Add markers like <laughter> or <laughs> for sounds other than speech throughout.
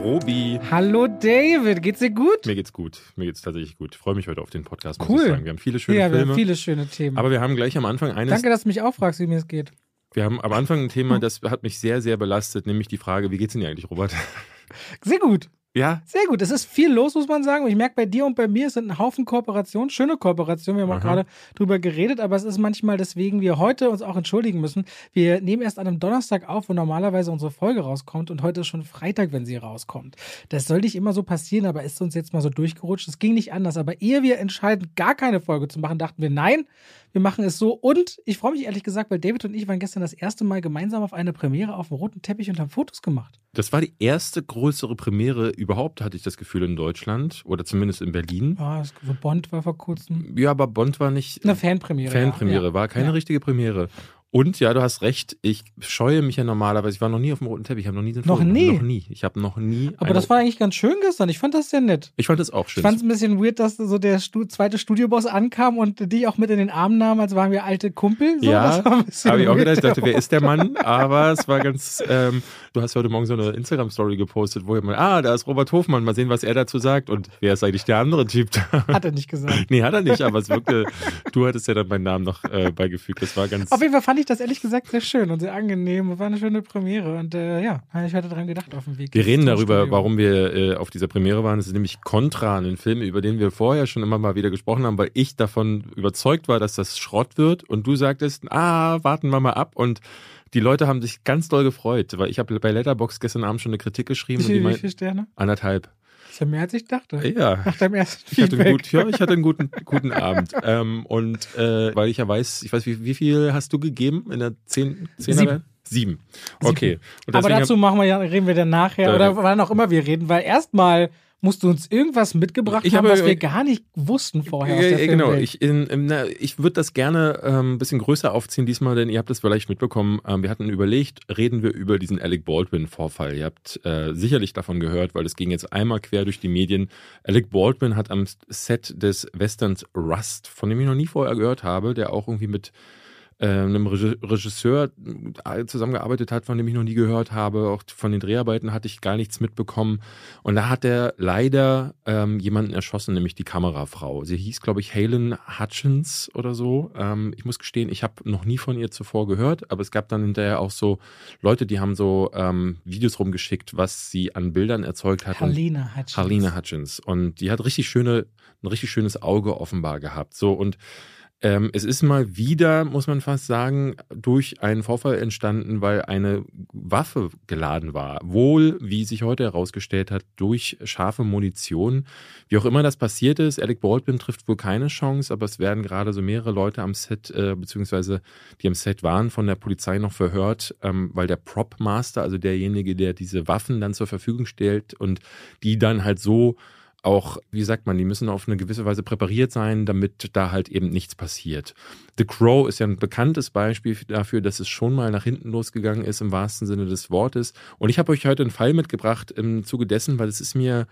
Robi. Hallo David, geht's dir gut? Mir geht's gut. Mir geht's tatsächlich gut. Ich freue mich heute auf den Podcast, muss Cool. ich sagen. Wir haben viele schöne ja, wir Filme. haben viele schöne Themen. aber wir haben gleich am Anfang eines. Danke, dass du mich auch fragst, wie mir es geht. Wir haben am Anfang ein Thema, das hat mich sehr, sehr belastet, nämlich die Frage, wie geht's denn dir eigentlich, Robert? Sehr gut. Ja, Sehr gut. Es ist viel los, muss man sagen. Und ich merke bei dir und bei mir, es sind ein Haufen Kooperationen, schöne Kooperationen. Wir haben auch gerade drüber geredet, aber es ist manchmal, deswegen wir heute uns auch entschuldigen müssen. Wir nehmen erst an einem Donnerstag auf, wo normalerweise unsere Folge rauskommt und heute ist schon Freitag, wenn sie rauskommt. Das soll nicht immer so passieren, aber ist uns jetzt mal so durchgerutscht. Es ging nicht anders. Aber ehe wir entscheiden, gar keine Folge zu machen, dachten wir, nein, wir machen es so. Und ich freue mich ehrlich gesagt, weil David und ich waren gestern das erste Mal gemeinsam auf eine Premiere auf dem roten Teppich und haben Fotos gemacht. das war die erste größere Premiere überhaupt, hatte ich das Gefühl, in Deutschland oder zumindest in Berlin. Ah, es- so Bond war vor kurzem. Ja, aber Bond war nicht. Eine Fanpremiere. Fanpremiere, ja. war keine Ja. richtige Premiere. Und ja, du hast recht, ich scheue mich ja normalerweise, ich war noch nie auf dem roten Teppich, ich habe noch nie den Noch Foto- nie? Noch nie. Ich habe noch nie. Aber das war eigentlich ganz schön gestern. Ich fand das sehr nett. Ich fand das auch Ich schön. fand es ein bisschen weird, dass so der Stu zweite Studioboss ankam und dich auch mit in den Arm nahm, als waren wir alte Kumpel. So, ja, habe ich auch gedacht, ich dachte, wer ist der Mann? <laughs> Aber es war ganz, ähm, du hast heute Morgen so eine Instagram-Story gepostet, wo jemand, ah, da ist Robert Hofmann, mal sehen, was er dazu sagt. Und wer ist eigentlich der andere Typ da? Hat er nicht gesagt. <laughs> nee, hat er nicht, aber es wirkte, du hattest ja dann meinen Namen noch äh, beigefügt. Das war ganz. Auf jeden Fall fand ich das ehrlich gesagt sehr schön und sehr angenehm. und War eine schöne Premiere. Und äh, ja, ich hatte dran gedacht auf dem Weg. Wir reden darüber, Studio. warum wir äh, auf dieser Premiere waren. Es ist nämlich Contra, ein Film, über den wir vorher schon immer mal wieder gesprochen haben, weil ich davon überzeugt war, dass das Schrott wird. Und du sagtest, ah, warten wir mal ab. Und die Leute haben sich ganz doll gefreut, weil ich habe bei Letterbox gestern Abend schon eine Kritik geschrieben. Wie, und die wie viele Sterne? anderthalb. Ja mehr als ich dachte. Ja. Nach deinem ersten Ich hatte, einen Feedback. gut, ja, ich hatte einen guten, guten Abend. <laughs> Ähm, und äh, weil ich ja weiß, ich weiß, wie, wie viel hast du gegeben in der zehn, Zehner? Sieben. Sieben. Okay. Aber dazu machen wir ja, reden wir dann nachher Da- oder wann auch immer wir reden, weil erstmal musst du uns irgendwas mitgebracht Ich haben, habe- was wir gar nicht wussten vorher aus Ja, der ja, genau. Ich, in, in, na, ich würde das gerne ähm, ein bisschen größer aufziehen diesmal, denn ihr habt das vielleicht mitbekommen. Ähm, wir hatten überlegt, reden wir über diesen Alec Baldwin-Vorfall. Ihr habt äh, sicherlich davon gehört, weil es ging jetzt einmal quer durch die Medien. Alec Baldwin hat am Set des Westerns Rust, von dem ich noch nie vorher gehört habe, der auch irgendwie mit äh, einem Regi- Regisseur zusammengearbeitet hat, von dem ich noch nie gehört habe. Auch von den Dreharbeiten hatte ich gar nichts mitbekommen. Und da hat er leider ähm, jemanden erschossen, nämlich die Kamerafrau. Sie hieß, glaube ich, Halen Hutchins oder so. Ähm, ich muss gestehen, ich habe noch nie von ihr zuvor gehört, aber es gab dann hinterher auch so Leute, die haben so ähm, Videos rumgeschickt, was sie an Bildern erzeugt hat. Halina Hutchins. Harlene Hutchins. Und die hat richtig schöne, ein richtig schönes Auge offenbar gehabt. So und ähm, es ist mal wieder, muss man fast sagen, durch einen Vorfall entstanden, weil eine Waffe geladen war. Wohl, wie sich heute herausgestellt hat, durch scharfe Munition. Wie auch immer das passiert ist, Alec Baldwin trifft wohl keine Chance, aber es werden gerade so mehrere Leute am Set, äh, beziehungsweise die am Set waren, von der Polizei noch verhört, ähm, weil der Prop Master, also derjenige, der diese Waffen dann zur Verfügung stellt und die dann halt so auch, wie sagt man, die müssen auf eine gewisse Weise präpariert sein, damit da halt eben nichts passiert. The Crow ist ja ein bekanntes Beispiel dafür, dass es schon mal nach hinten losgegangen ist, im wahrsten Sinne des Wortes. Und ich habe euch heute einen Fall mitgebracht im Zuge dessen, weil es ist mir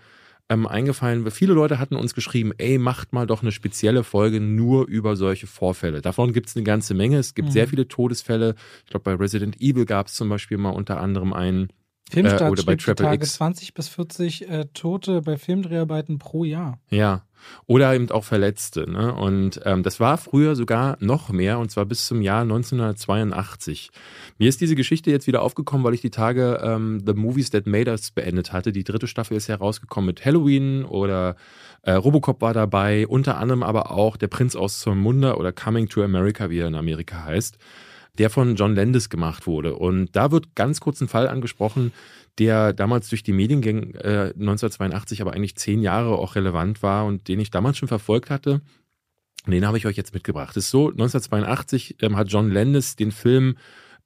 ähm, eingefallen, viele Leute hatten uns geschrieben, ey, macht mal doch eine spezielle Folge nur über solche Vorfälle. Davon gibt es eine ganze Menge. Es gibt Mhm. sehr viele Todesfälle. Ich glaube, bei Resident Evil gab es zum Beispiel mal unter anderem einen. Filmstart äh, oder bei Triple Tage X. 20 bis 40 äh, Tote bei Filmdreharbeiten pro Jahr. Ja. Oder eben auch Verletzte. Ne? Und ähm, das war früher sogar noch mehr, und zwar bis zum Jahr 1982. Mir ist diese Geschichte jetzt wieder aufgekommen, weil ich die Tage ähm, The Movies That Made Us beendet hatte. Die dritte Staffel ist herausgekommen mit Halloween oder äh, Robocop war dabei, unter anderem aber auch Der Prinz aus Zamunda oder Coming to America, wie er in Amerika heißt, der von John Landis gemacht wurde. Und da wird ganz kurz ein Fall angesprochen, der damals durch die Medien ging, äh, 1982, aber eigentlich zehn Jahre auch relevant war und den ich damals schon verfolgt hatte. Den habe ich euch jetzt mitgebracht. Es ist so, 1982 ähm, hat John Landis den Film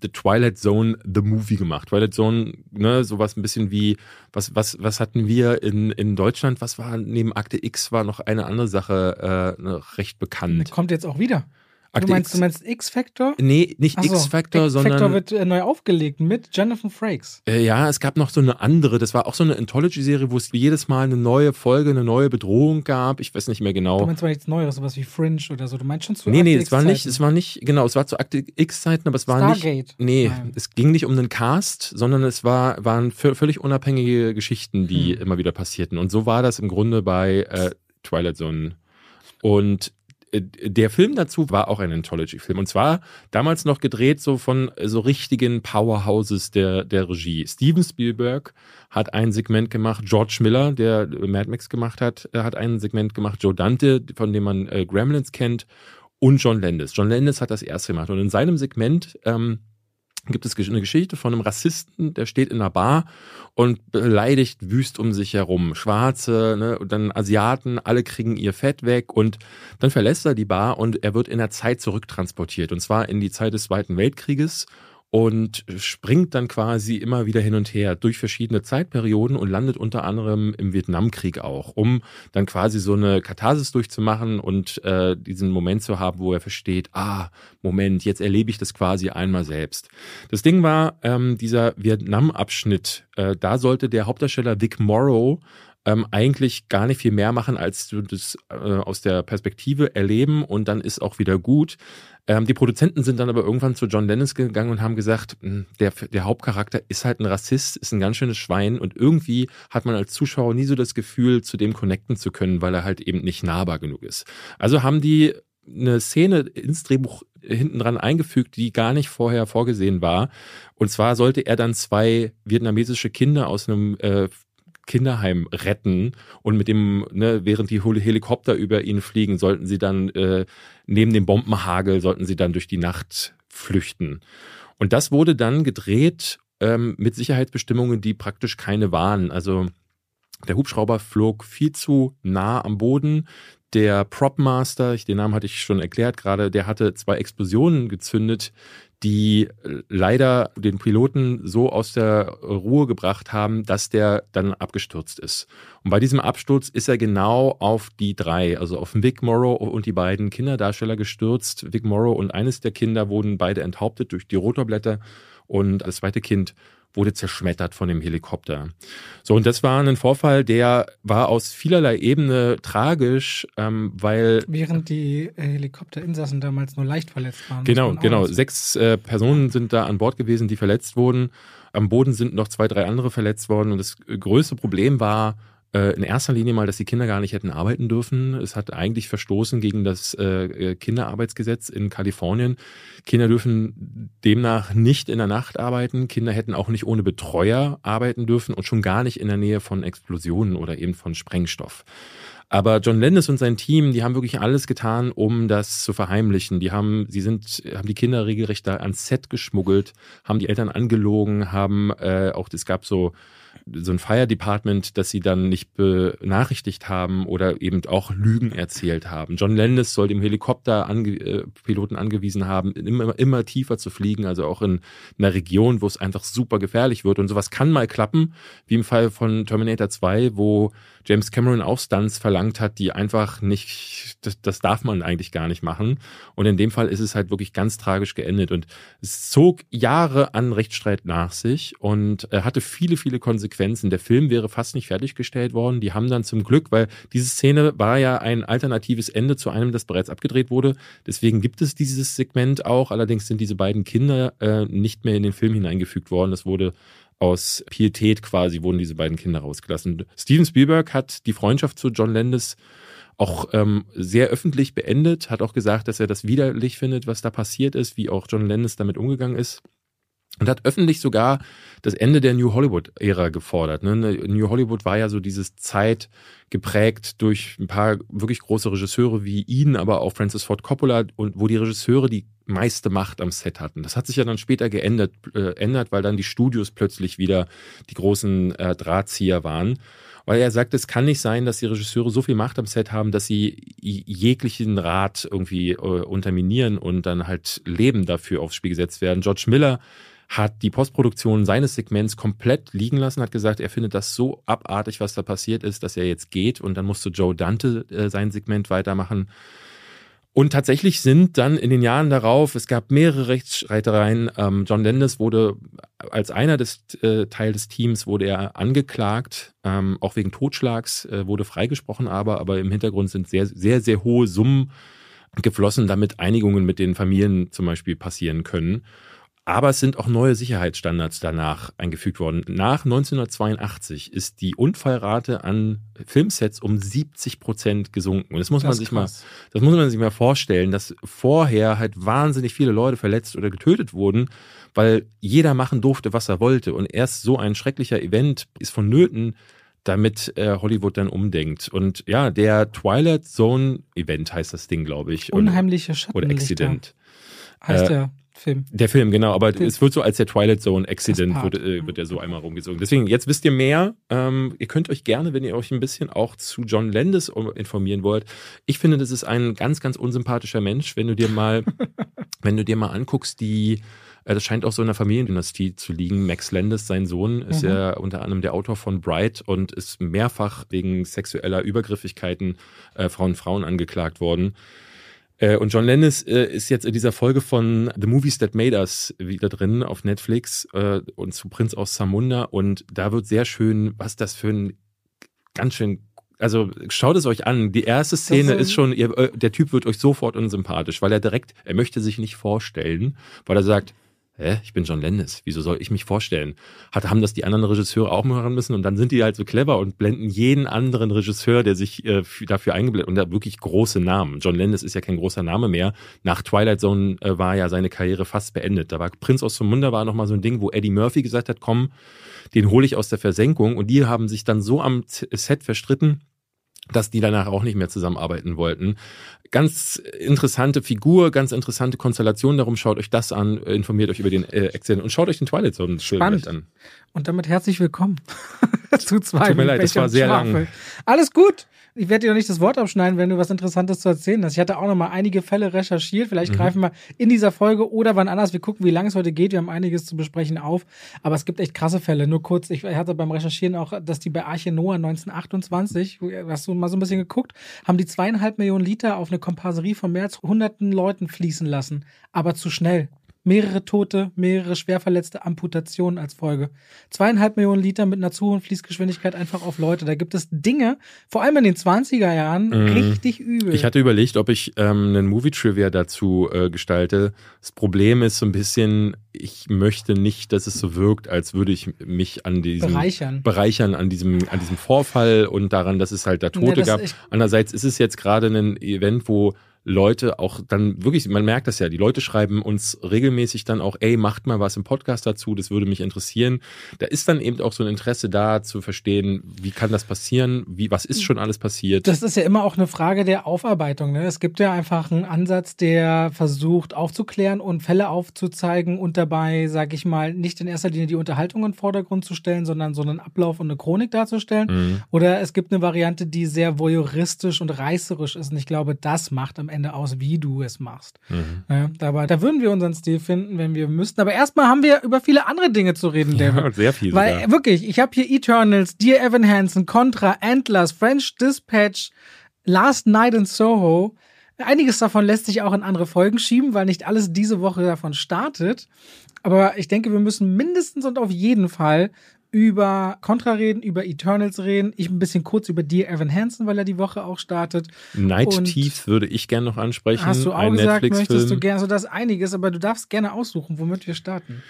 The Twilight Zone, The Movie gemacht. Twilight Zone, ne, sowas ein bisschen wie, was, was, was hatten wir in, in Deutschland? Was war neben Akte X war noch eine andere Sache äh, recht bekannt. Kommt jetzt auch wieder. Akte du meinst, du meinst X-Factor? Nee, nicht so, X-Factor, sondern. X-Factor wird äh, neu aufgelegt mit Jonathan Frakes. Äh, ja, es gab noch so eine andere, das war auch so eine Anthology-Serie, wo es jedes Mal eine neue Folge, eine neue Bedrohung gab. Ich weiß nicht mehr genau. Du meinst mal nichts Neues, sowas wie Fringe oder so. Du meinst schon zu Nee, Akte nee, es war nicht, es war nicht, genau, es war zu Akte X-Zeiten, aber es war Stargate. nicht. Nee, Nein. es ging nicht um einen Cast, sondern es war, waren völlig unabhängige Geschichten, die hm. immer wieder passierten. Und so war das im Grunde bei äh, Twilight Zone. Und der Film dazu war auch ein Anthology-Film. Und zwar damals noch gedreht so von so richtigen Powerhouses der, der Regie. Steven Spielberg hat ein Segment gemacht, George Miller, der Mad Max gemacht hat, äh, hat ein Segment gemacht, Joe Dante, von dem man äh, Gremlins kennt, und John Landis. John Landis hat das erste gemacht. Und in seinem Segment ähm, gibt es eine Geschichte von einem Rassisten, der steht in einer Bar und beleidigt wüst um sich herum. Schwarze, ne, und dann Asiaten, alle kriegen ihr Fett weg und dann verlässt er die Bar und er wird in der Zeit zurücktransportiert. Und zwar in die Zeit des Zweiten Weltkrieges und springt dann quasi immer wieder hin und her durch verschiedene Zeitperioden und landet unter anderem im Vietnamkrieg auch, um dann quasi so eine Katharsis durchzumachen und äh, diesen Moment zu haben, wo er versteht, ah, Moment, jetzt erlebe ich das quasi einmal selbst. Das Ding war, ähm, dieser Vietnam-Abschnitt, äh, da sollte der Hauptdarsteller Vic Morrow ähm, eigentlich gar nicht viel mehr machen, als du das äh, aus der Perspektive erleben und dann ist auch wieder gut. Ähm, die Produzenten sind dann aber irgendwann zu John Dennis gegangen und haben gesagt, hm, der, der Hauptcharakter ist halt ein Rassist, ist ein ganz schönes Schwein und irgendwie hat man als Zuschauer nie so das Gefühl, zu dem connecten zu können, weil er halt eben nicht nahbar genug ist. Also haben die eine Szene ins Drehbuch hinten dran eingefügt, die gar nicht vorher vorgesehen war. Und zwar sollte er dann zwei vietnamesische Kinder aus einem äh, Kinderheim retten und mit dem, ne, während die Helikopter über ihn fliegen, sollten sie dann äh, neben dem Bombenhagel, sollten sie dann durch die Nacht flüchten. Und das wurde dann gedreht ähm, mit Sicherheitsbestimmungen, die praktisch keine waren. Also der Hubschrauber flog viel zu nah am Boden. Der Propmaster, den Namen hatte ich schon erklärt gerade, der hatte zwei Explosionen gezündet, die leider den Piloten so aus der Ruhe gebracht haben, dass der dann abgestürzt ist. Und bei diesem Absturz ist er genau auf die drei, also auf Vic Morrow und die beiden Kinderdarsteller gestürzt. Vic Morrow und eines der Kinder wurden beide enthauptet durch die Rotorblätter und das zweite Kind wurde zerschmettert von dem Helikopter. So, und das war ein Vorfall, der war aus vielerlei Ebene tragisch, ähm, weil. Während die äh, Helikopterinsassen damals nur leicht verletzt waren. Genau, genau. Sechs äh, Personen sind da an Bord gewesen, die verletzt wurden. Am Boden sind noch zwei, drei andere verletzt worden. Und das größte Problem war, in erster Linie mal, dass die Kinder gar nicht hätten arbeiten dürfen. Es hat eigentlich verstoßen gegen das äh, äh, Kinderarbeitsgesetz in Kalifornien. Kinder dürfen demnach nicht in der Nacht arbeiten. Kinder hätten auch nicht ohne Betreuer arbeiten dürfen und schon gar nicht in der Nähe von Explosionen oder eben von Sprengstoff. Aber John Landis und sein Team, die haben wirklich alles getan, um das zu verheimlichen. Die haben, sie sind, haben die Kinder regelrecht da ans Set geschmuggelt, haben die Eltern angelogen, haben äh, auch, es gab so so ein Fire Department, das sie dann nicht benachrichtigt haben oder eben auch Lügen erzählt haben. John Landis soll dem Helikopterpiloten ange, angewiesen haben, immer, immer tiefer zu fliegen, also auch in einer Region, wo es einfach super gefährlich wird. Und sowas kann mal klappen, wie im Fall von Terminator 2, wo James Cameron auch Stunts verlangt hat, die einfach nicht, das, das darf man eigentlich gar nicht machen. Und in dem Fall ist es halt wirklich ganz tragisch geendet. Und es zog Jahre an Rechtsstreit nach sich und äh, hatte viele, viele Konsequenzen. Der Film wäre fast nicht fertiggestellt worden. Die haben dann zum Glück, weil diese Szene war ja ein alternatives Ende zu einem, das bereits abgedreht wurde. Deswegen gibt es dieses Segment auch. Allerdings sind diese beiden Kinder äh, nicht mehr in den Film hineingefügt worden. Das wurde aus Pietät quasi wurden diese beiden Kinder rausgelassen. Steven Spielberg hat die Freundschaft zu John Landis auch ähm, sehr öffentlich beendet, hat auch gesagt, dass er das widerlich findet, was da passiert ist, wie auch John Landis damit umgegangen ist. Und hat öffentlich sogar das Ende der New Hollywood-Ära gefordert. Ne? New Hollywood war ja so dieses Zeit geprägt durch ein paar wirklich große Regisseure wie ihn, aber auch Francis Ford Coppola und wo die Regisseure die meiste Macht am Set hatten. Das hat sich ja dann später geändert, äh, ändert, weil dann die Studios plötzlich wieder die großen äh, Drahtzieher waren. Weil er sagt, es kann nicht sein, dass die Regisseure so viel Macht am Set haben, dass sie jeglichen Rat irgendwie äh, unterminieren und dann halt Leben dafür aufs Spiel gesetzt werden. George Miller hat die Postproduktion seines Segments komplett liegen lassen, hat gesagt, er findet das so abartig, was da passiert ist, dass er jetzt geht und dann musste Joe Dante äh, sein Segment weitermachen. Und tatsächlich sind dann in den Jahren darauf, es gab mehrere Rechtsstreitereien. Ähm, John Landis wurde als einer des äh, Teil des Teams wurde er angeklagt, ähm, auch wegen Totschlags, äh, wurde freigesprochen, aber, aber im Hintergrund sind sehr, sehr, sehr hohe Summen geflossen, damit Einigungen mit den Familien zum Beispiel passieren können. Aber es sind auch neue Sicherheitsstandards danach eingefügt worden. Nach 1982 ist die Unfallrate an Filmsets um 70 Prozent gesunken. Und das muss das man sich krass. mal, das muss man sich mal vorstellen, dass vorher halt wahnsinnig viele Leute verletzt oder getötet wurden, weil jeder machen durfte, was er wollte. Und erst so ein schrecklicher Event ist vonnöten, damit äh, Hollywood dann umdenkt. Und ja, der Twilight Zone Event heißt das Ding, glaube ich. Unheimliche Schattenlichter. Oder Accident. Heißt äh, der. Film. Der Film, genau, aber Film. es wird so als der Twilight Zone Accident wird, äh, wird er so einmal rumgezogen. Deswegen, jetzt wisst ihr mehr. Ähm, ihr könnt euch gerne, wenn ihr euch ein bisschen auch zu John Landis informieren wollt. Ich finde, das ist ein ganz, ganz unsympathischer Mensch, wenn du dir mal, <laughs> wenn du dir mal anguckst, die äh, das scheint auch so in der Familiendynastie zu liegen. Max Landis, sein Sohn, ist mhm. ja unter anderem der Autor von Bright und ist mehrfach wegen sexueller Übergriffigkeiten äh, von Frauen angeklagt worden. Äh, und John Lennis äh, ist jetzt in dieser Folge von The Movies That Made Us wieder drin auf Netflix äh, und zu Prinz aus Samunda. Und da wird sehr schön, was das für ein ganz schön also schaut es euch an. Die erste Szene ist schon, ihr, der Typ wird euch sofort unsympathisch, weil er direkt, er möchte sich nicht vorstellen, weil er sagt, hä, ich bin John Landis, wieso soll ich mich vorstellen? Hat, haben das die anderen Regisseure auch machen müssen und dann sind die halt so clever und blenden jeden anderen Regisseur, der sich äh, dafür eingeblendet und da wirklich große Namen. John Landis ist ja kein großer Name mehr. Nach Twilight Zone äh, war ja seine Karriere fast beendet. Da war Prinz aus Munda war nochmal so ein Ding, wo Eddie Murphy gesagt hat, komm, den hole ich aus der Versenkung und die haben sich dann so am Set verstritten, dass die danach auch nicht mehr zusammenarbeiten wollten. Ganz interessante Figur, ganz interessante Konstellation. Darum schaut euch das an, informiert euch über den äh, Accident und schaut euch den Twilight Zone Film an. Und damit herzlich willkommen <laughs> zu zwei. Tut mir leid, das war sehr lang. Alles gut ich werde dir doch nicht das Wort abschneiden, wenn du was Interessantes zu erzählen hast. Ich hatte auch noch mal einige Fälle recherchiert. Vielleicht mhm. greifen wir in dieser Folge oder wann anders. Wir gucken, wie lange es heute geht. Wir haben einiges zu besprechen auf. Aber es gibt echt krasse Fälle. Nur kurz, ich hatte beim Recherchieren auch, dass die bei Arche Noah 1928, hast du mal so ein bisschen geguckt, haben die zweieinhalb Millionen Liter auf eine Komparserie von mehr als hunderten Leuten fließen lassen. Aber zu schnell mehrere Tote, mehrere schwerverletzte Amputationen als Folge. Zweieinhalb Millionen Liter mit einer zu hohen Fließgeschwindigkeit einfach auf Leute. Da gibt es Dinge, vor allem in den 20er Jahren, mhm. richtig übel. Ich hatte überlegt, ob ich ähm, einen Movie-Trivia dazu äh, gestalte. Das Problem ist so ein bisschen, ich möchte nicht, dass es so wirkt, als würde ich mich an diesem bereichern, bereichern an diesem, an diesem Vorfall und daran, dass es halt da Tote ja, gab. Andererseits ist es jetzt gerade ein Event, wo Leute auch dann wirklich, man merkt das ja, die Leute schreiben uns regelmäßig dann auch, ey, macht mal was im Podcast dazu, das würde mich interessieren. Da ist dann eben auch so ein Interesse da zu verstehen, wie kann das passieren, wie, was ist schon alles passiert. Das ist ja immer auch eine Frage der Aufarbeitung. Ne? Es gibt ja einfach einen Ansatz, der versucht aufzuklären und Fälle aufzuzeigen und dabei, sag ich mal, nicht in erster Linie die Unterhaltung in den Vordergrund zu stellen, sondern so einen Ablauf und eine Chronik darzustellen. Mhm. Oder es gibt eine Variante, die sehr voyeuristisch und reißerisch ist. Und ich glaube, das macht am Ende aus, wie du es machst. Mhm. Ja, aber da würden wir unseren Stil finden, wenn wir müssten. Aber erstmal haben wir über viele andere Dinge zu reden, David. Ja, <laughs> sehr viel. Weil sogar. wirklich, ich habe hier Eternals, Dear Evan Hansen, Contra, Antlers, French Dispatch, Last Night in Soho. Einiges davon lässt sich auch in andere Folgen schieben, weil nicht alles diese Woche davon startet. Aber ich denke, wir müssen mindestens und auf jeden Fall über Contra reden, über Eternals reden. Ich ein bisschen kurz über Dear Evan Hansen, weil er die Woche auch startet. Night und Thieves würde ich gerne noch ansprechen. Hast du auch ein gesagt, möchtest du gerne, so das einiges, aber du darfst gerne aussuchen, womit wir starten.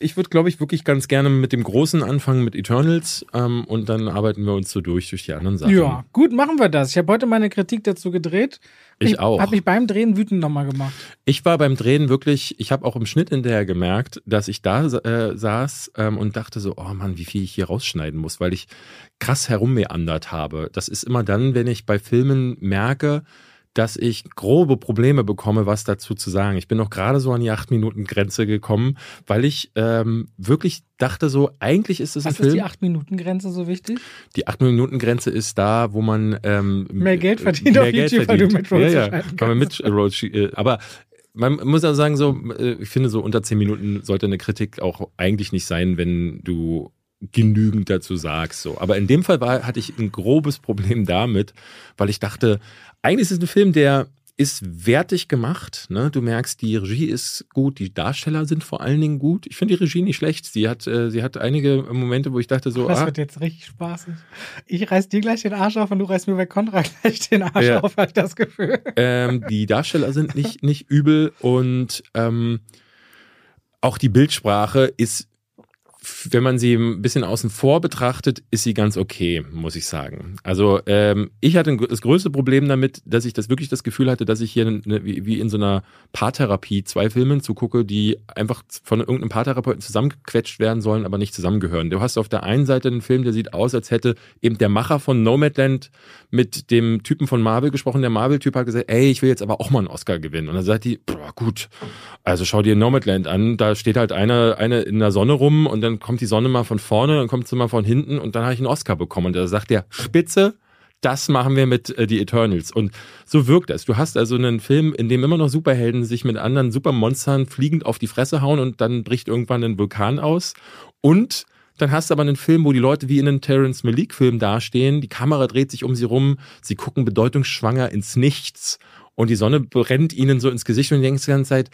Ich würde, glaube ich, wirklich ganz gerne mit dem Großen anfangen, mit Eternals. Ähm, und dann arbeiten wir uns so durch, durch die anderen Sachen. Ja, gut, machen wir das. Ich habe heute meine Kritik dazu gedreht. Ich, ich auch. Habe mich beim Drehen wütend nochmal gemacht. Ich war beim Drehen wirklich, ich habe auch im Schnitt hinterher gemerkt, dass ich da äh, saß ähm, und dachte so, oh Mann, wie viel ich hier rausschneiden muss, weil ich krass herummeandert habe. Das ist immer dann, wenn ich bei Filmen merke, dass ich grobe Probleme bekomme, was dazu zu sagen. Ich bin noch gerade so an die acht Minuten Grenze gekommen, weil ich ähm, wirklich dachte so, eigentlich ist es ein was Film. ist die acht Minuten Grenze so wichtig? Die acht Minuten Grenze ist da, wo man ähm, mehr Geld verdient mehr auf Geld YouTube, verdient. weil du mit Road ja, ja, weil man mit Road, äh, aber man muss ja sagen, so, äh, ich finde, so unter zehn Minuten sollte eine Kritik auch eigentlich nicht sein, wenn du genügend dazu sagst. So. Aber in dem Fall war, hatte ich ein grobes Problem damit, weil ich dachte, eigentlich ist es ein Film, der ist wertig gemacht. Ne? Du merkst, die Regie ist gut, die Darsteller sind vor allen Dingen gut. Ich finde die Regie nicht schlecht. Sie hat, äh, sie hat einige Momente, wo ich dachte so, das ah, wird jetzt richtig spaßig. Ich reiß dir gleich den Arsch auf und du reißt mir bei Contra <laughs> gleich den Arsch Ja. auf, habe ich das Gefühl. ähm, die Darsteller sind nicht, nicht übel und ähm, auch die Bildsprache ist, wenn man sie ein bisschen außen vor betrachtet, ist sie ganz okay, muss ich sagen. Also ähm, ich hatte das größte Problem damit, dass ich das wirklich das Gefühl hatte, dass ich hier eine, wie, in so einer Paartherapie zwei Filmen zugucke, die einfach von irgendeinem Paartherapeuten zusammengequetscht werden sollen, aber nicht zusammengehören. Du hast auf der einen Seite einen Film, der sieht aus, als hätte eben der Macher von Nomadland mit dem Typen von Marvel gesprochen. Der Marvel-Typ hat gesagt, ey, ich will jetzt aber auch mal einen Oscar gewinnen. Und dann sagt die, boah, gut, also schau dir Nomadland an, da steht halt eine, eine in der Sonne rum und dann kommt die Sonne mal von vorne, dann kommt sie mal von hinten und dann habe ich einen Oscar bekommen. Und da sagt der, Spitze, das machen wir mit äh, die Eternals. Und so wirkt es. Du hast also einen Film, in dem immer noch Superhelden sich mit anderen Supermonstern fliegend auf die Fresse hauen und dann bricht irgendwann ein Vulkan aus. Und dann hast du aber einen Film, wo die Leute wie in einem Terrence Malik-Film dastehen, die Kamera dreht sich um sie rum, sie gucken bedeutungsschwanger ins Nichts und die Sonne brennt ihnen so ins Gesicht und du denkst die ganze Zeit,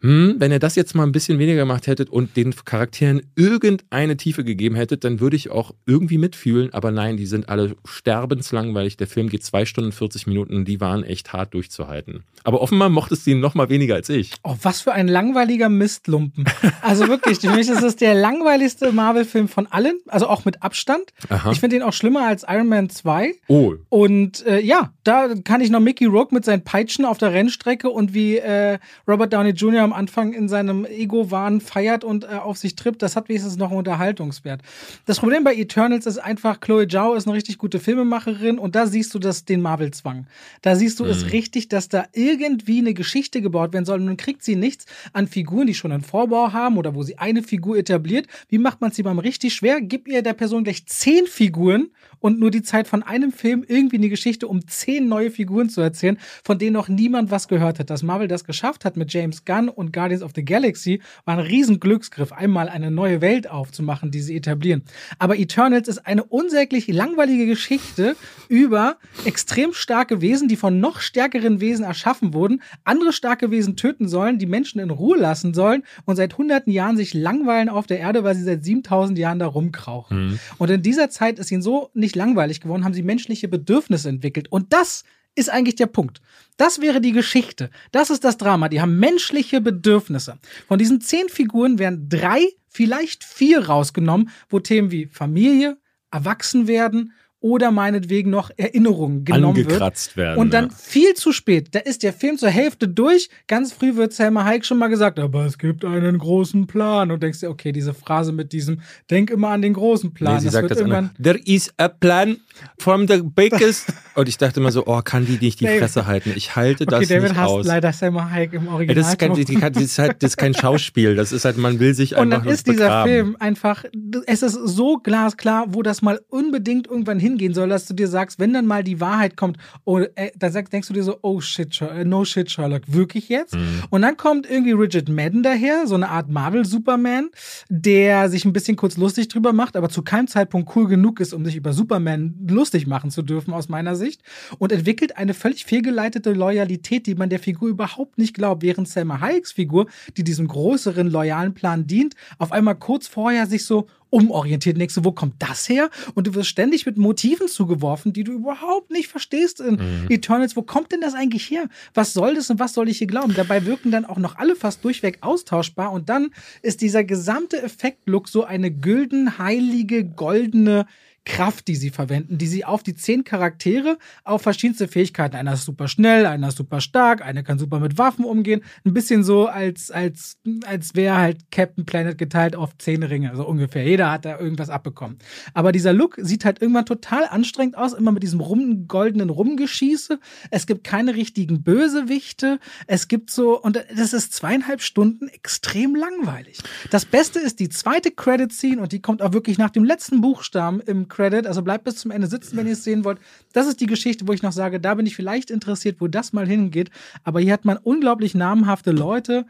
hm, wenn ihr das jetzt mal ein bisschen weniger gemacht hättet und den Charakteren irgendeine Tiefe gegeben hättet, dann würde ich auch irgendwie mitfühlen. Aber nein, die sind alle sterbenslangweilig. Der Film geht zwei Stunden 40 Minuten. Die waren echt hart durchzuhalten. Aber offenbar mochtest du ihn noch mal weniger als ich. Oh, was für ein langweiliger Mistlumpen. Also wirklich, für mich ist es der langweiligste Marvel-Film von allen, also auch mit Abstand. Aha. Ich finde ihn auch schlimmer als Iron Man 2. Oh, Und äh, ja, da kann ich noch Mickey Rourke mit seinen Peitschen auf der Rennstrecke und wie äh, Robert Downey Jr. am Anfang in seinem Ego-Wahn feiert und äh, auf sich trippt, das hat wenigstens noch einen Unterhaltungswert. Das Problem bei Eternals ist einfach, Chloe Zhao ist eine richtig gute Filmemacherin und da siehst du das, den Marvel-Zwang. Da siehst du es richtig, dass da irgendwie eine Geschichte gebaut werden soll und dann kriegt sie nichts an Figuren, die schon einen Vorbau haben oder wo sie eine Figur etabliert. Wie macht man sie beim richtig schwer? Gib ihr der Person gleich zehn Figuren und nur die Zeit von einem Film irgendwie eine Geschichte, um zehn neue Figuren zu erzählen, von denen noch niemand was gehört hat. Dass Marvel das geschafft hat mit James Gunn und Guardians of the Galaxy, war ein riesen Glücksgriff, einmal eine neue Welt aufzumachen, die sie etablieren. Aber Eternals ist eine unsäglich langweilige Geschichte über extrem starke Wesen, die von noch stärkeren Wesen erschaffen wurden, andere starke Wesen töten sollen, die Menschen in Ruhe lassen sollen und seit hunderten Jahren sich langweilen auf der Erde, weil sie seit 7000 Jahren da rumkrauchen. Und in dieser Zeit ist ihnen so nicht langweilig geworden, haben sie menschliche Bedürfnisse entwickelt. Und das ist eigentlich der Punkt. Das wäre die Geschichte. Das ist das Drama. Die haben menschliche Bedürfnisse. Von diesen zehn Figuren werden drei, vielleicht vier rausgenommen, wo Themen wie Familie, Erwachsenwerden oder meinetwegen noch Erinnerungen genommen wird. angekratzt werden. Und dann ja. viel zu spät, da ist der Film zur Hälfte durch. Ganz früh wird Selma Hayek schon mal gesagt, aber es gibt einen großen Plan. Und denkst dir, okay, diese Phrase mit diesem, denk immer an den großen Plan. Nee, sie das sagt wird das irgendwann. There is a plan from the biggest. Und ich dachte immer so, oh, kann die nicht die David. Fresse halten? Ich halte das Okay, David nicht aus. leider Selma Hayek im Ja, Original. das, ist kein, die, kann- das, ist halt, das ist kein <laughs> Schauspiel. Das ist halt, man will sich und einfach dann nur ist dieser begraben. Film einfach, es ist so glasklar, wo das mal unbedingt irgendwann hingehen soll, dass du dir sagst, wenn dann mal die Wahrheit kommt, oh, äh, dann sagst, denkst du dir so, oh shit, äh, no shit, Sherlock, wirklich jetzt? Mhm. Und dann kommt irgendwie Richard Madden daher, so eine Art Marvel-Superman, der sich ein bisschen kurz lustig drüber macht, aber zu keinem Zeitpunkt cool genug ist, um sich über Superman lustig machen zu dürfen, aus meiner Sicht, und entwickelt eine völlig fehlgeleitete Loyalität, die man der Figur überhaupt nicht glaubt, während Selma Hayeks Figur, die diesem größeren loyalen Plan dient, auf einmal kurz vorher sich so umorientiert. Denkst du, wo kommt das her? Und du wirst ständig mit Motiven zugeworfen, die du überhaupt nicht verstehst in Eternals. Wo kommt denn das eigentlich her? Was soll das und was soll ich hier glauben? Dabei wirken dann auch noch alle fast durchweg austauschbar und dann ist dieser gesamte Effektlook so eine gülden, heilige, goldene Kraft, die sie verwenden, die sie auf die zehn Charaktere, auf verschiedenste Fähigkeiten. Einer ist super schnell, einer ist super stark, einer kann super mit Waffen umgehen. Ein bisschen so, als, als, als wäre halt Captain Planet geteilt auf zehn Ringe, so ungefähr. Jeder hat da irgendwas abbekommen. Aber dieser Look sieht halt irgendwann total anstrengend aus, immer mit diesem rum, goldenen Rumgeschieße. Es gibt keine richtigen Bösewichte. Es gibt so, und das ist zweieinhalb Stunden extrem langweilig. Das Beste ist die zweite Credit-Scene und die kommt auch wirklich nach dem letzten Buchstaben im Credit. Also bleibt bis zum Ende sitzen, wenn ihr es sehen wollt. Das ist die Geschichte, wo ich noch sage, da bin ich vielleicht interessiert, wo das mal hingeht. Aber hier hat man unglaublich namhafte Leute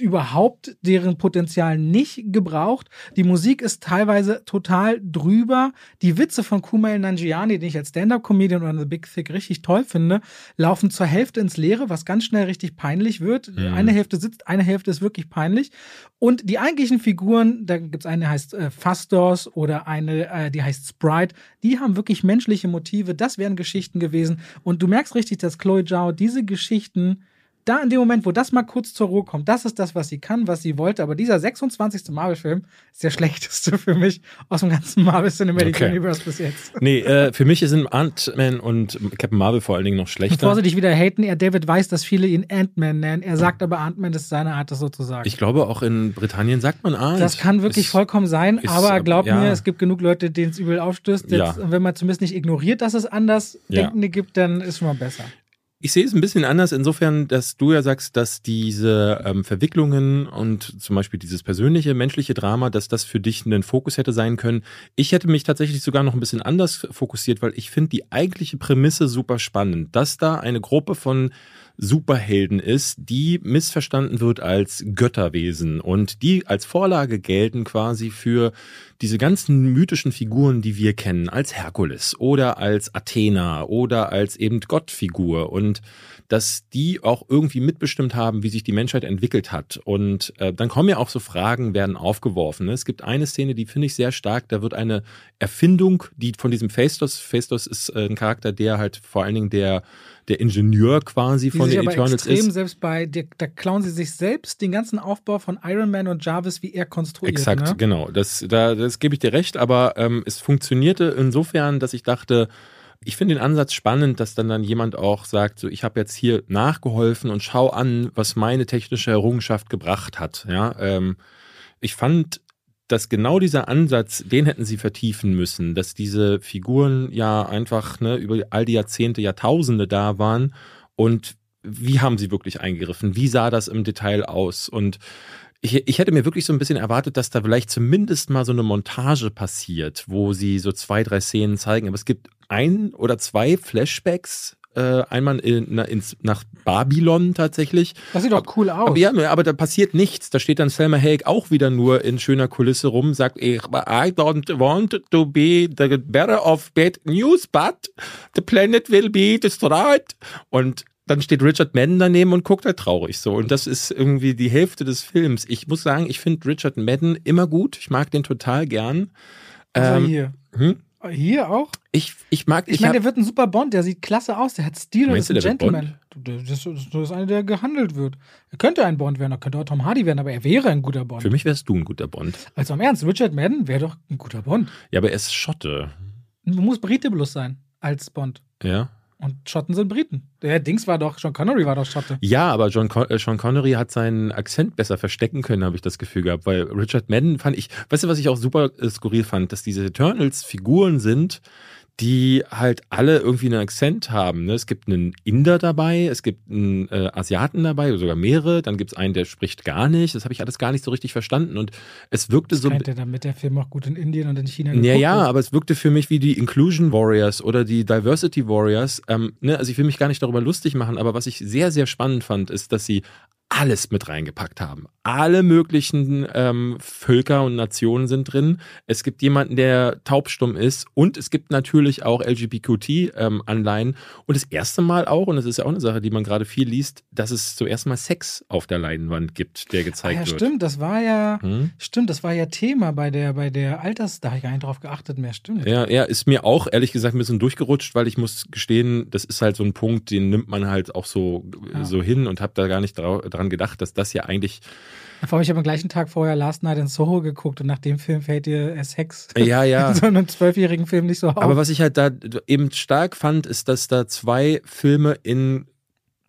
überhaupt deren Potenzial nicht gebraucht. Die Musik ist teilweise total drüber. Die Witze von Kumail Nanjiani, den ich als Stand-Up-Comedian oder The Big Thick richtig toll finde, laufen zur Hälfte ins Leere, was ganz schnell richtig peinlich wird. Mhm. Eine Hälfte sitzt, eine Hälfte ist wirklich peinlich. Und die eigentlichen Figuren, da gibt's eine, die heißt äh, Fastos oder eine, äh, die heißt Sprite, die haben wirklich menschliche Motive. Das wären Geschichten gewesen. Und du merkst richtig, dass Chloe Zhao diese Geschichten da in dem Moment, wo das mal kurz zur Ruhe kommt, das ist das, was sie kann, was sie wollte. Aber dieser 26. Marvel-Film ist der <laughs> schlechteste für mich aus dem ganzen Marvel Cinematic okay. Universe bis jetzt. Nee, äh, für mich sind Ant-Man und Captain Marvel vor allen Dingen noch schlechter. Bevor sie dich wieder haten, er David weiß, dass viele ihn Ant-Man nennen. Er sagt aber, Ant-Man ist seine Art, das so zu sagen. Ich glaube, auch in Britannien sagt man Ant. Das kann wirklich ist, vollkommen sein, ist, aber glaub ja. mir, es gibt genug Leute, denen es übel aufstößt. Jetzt, ja. Wenn man zumindest nicht ignoriert, dass es anders ja. Denkende gibt, dann ist schon mal besser. Ich sehe es ein bisschen anders, insofern, dass du ja sagst, dass diese ähm, Verwicklungen und zum Beispiel dieses persönliche, menschliche Drama, dass das für dich ein Fokus hätte sein können. Ich hätte mich tatsächlich sogar noch ein bisschen anders fokussiert, weil ich finde die eigentliche Prämisse super spannend, dass da eine Gruppe von Superhelden ist, die missverstanden wird als Götterwesen und die als Vorlage gelten quasi für diese ganzen mythischen Figuren, die wir kennen, als Herkules oder als Athena oder als eben Gottfigur und dass die auch irgendwie mitbestimmt haben, wie sich die Menschheit entwickelt hat. Und äh, dann kommen ja auch so Fragen, werden aufgeworfen. Ne? Es gibt eine Szene, die finde ich sehr stark. Da wird eine Erfindung, die von diesem Phaistos, Phaistos ist äh, ein Charakter, der halt vor allen Dingen der der Ingenieur quasi die von den Eternals extrem ist. selbst bei, der, da klauen sie sich selbst den ganzen Aufbau von Iron Man und Jarvis, wie er konstruiert. Exakt, ne? genau. Das, da, das gebe ich dir recht, aber ähm, es funktionierte insofern, dass ich dachte, ich finde den Ansatz spannend, dass dann dann jemand auch sagt, so ich habe jetzt hier nachgeholfen und schau an, was meine technische Errungenschaft gebracht hat. Ja, ähm, ich fand, dass genau dieser Ansatz, den hätten sie vertiefen müssen, dass diese Figuren ja einfach ne, über all die Jahrzehnte, Jahrtausende da waren und wie haben sie wirklich eingegriffen? Wie sah das im Detail aus? Und ich, ich hätte mir wirklich so ein bisschen erwartet, dass da vielleicht zumindest mal so eine Montage passiert, wo sie so zwei, drei Szenen zeigen. Aber es gibt ein oder zwei Flashbacks äh, einmal in, ins, nach Babylon tatsächlich. Das sieht doch cool aus. Aber, ja, aber da passiert nichts. Da steht dann Selma Hayek auch wieder nur in schöner Kulisse rum, sagt, I don't want to be the bearer of bad news, but the planet will be destroyed. Und dann steht Richard Madden daneben und guckt halt traurig so. Und das ist irgendwie die Hälfte des Films. Ich muss sagen, ich finde Richard Madden immer gut. Ich mag den total gern. Also ähm, hier. Hm? Hier auch? Ich, ich mag Ich, ich meine, der wird ein super Bond, der sieht klasse aus, der hat Stil und ist ein Gentleman. Das ist, das ist einer, der gehandelt wird. Er könnte ein Bond werden, er könnte auch Tom Hardy werden, aber er wäre ein guter Bond. Für mich wärst du ein guter Bond. Also am Ernst, Richard Madden wäre doch ein guter Bond. Ja, aber er ist Schotte. Man muss Brite bloß sein als Bond. Ja. Und Schotten sind Briten. Der Dings war doch, Sean Connery war doch Schotte. Ja, aber John Con äh, Sean Connery hat seinen Akzent besser verstecken können, habe ich das Gefühl gehabt. Weil Richard Madden fand ich, weißt du, was ich auch super äh, skurril fand, dass diese Eternals Figuren sind, die halt alle irgendwie einen Akzent haben. Ne? Es gibt einen Inder dabei, es gibt einen äh, Asiaten dabei, sogar mehrere. Dann gibt es einen, der spricht gar nicht. Das habe ich alles gar nicht so richtig verstanden. Und es wirkte das so. Kennt er damit der Film auch gut in Indien und in China Ja, ja, aber es wirkte für mich wie die Inclusion Warriors oder die Diversity Warriors. Ähm, ne? Also ich will mich gar nicht darüber lustig machen, aber was ich sehr, sehr spannend fand, ist, dass sie alles mit reingepackt haben. Alle möglichen ähm, Völker und Nationen sind drin. Es gibt jemanden, der taubstumm ist und es gibt natürlich auch LGBTQT-Anleihen. Ähm, und das erste Mal auch, und das ist ja auch eine Sache, die man gerade viel liest, dass es zuerst mal Sex auf der Leinwand gibt, der gezeigt ah, ja, wird. Stimmt, das war ja, hm? stimmt, das war ja Thema bei der, bei der Alters, da habe ich gar nicht drauf geachtet mehr, stimmt. Ja, ja, ist mir auch ehrlich gesagt ein bisschen durchgerutscht, weil ich muss gestehen, das ist halt so ein Punkt, den nimmt man halt auch so, ja. so hin und habe da gar nicht drauf dran gedacht, dass das ja eigentlich. Vor allem, ich habe am gleichen Tag vorher Last Night in Soho geguckt und nach dem Film fällt dir Sex ja, ja. <laughs> in so einem zwölfjährigen Film nicht so auf. Aber was ich halt da eben stark fand, ist, dass da zwei Filme in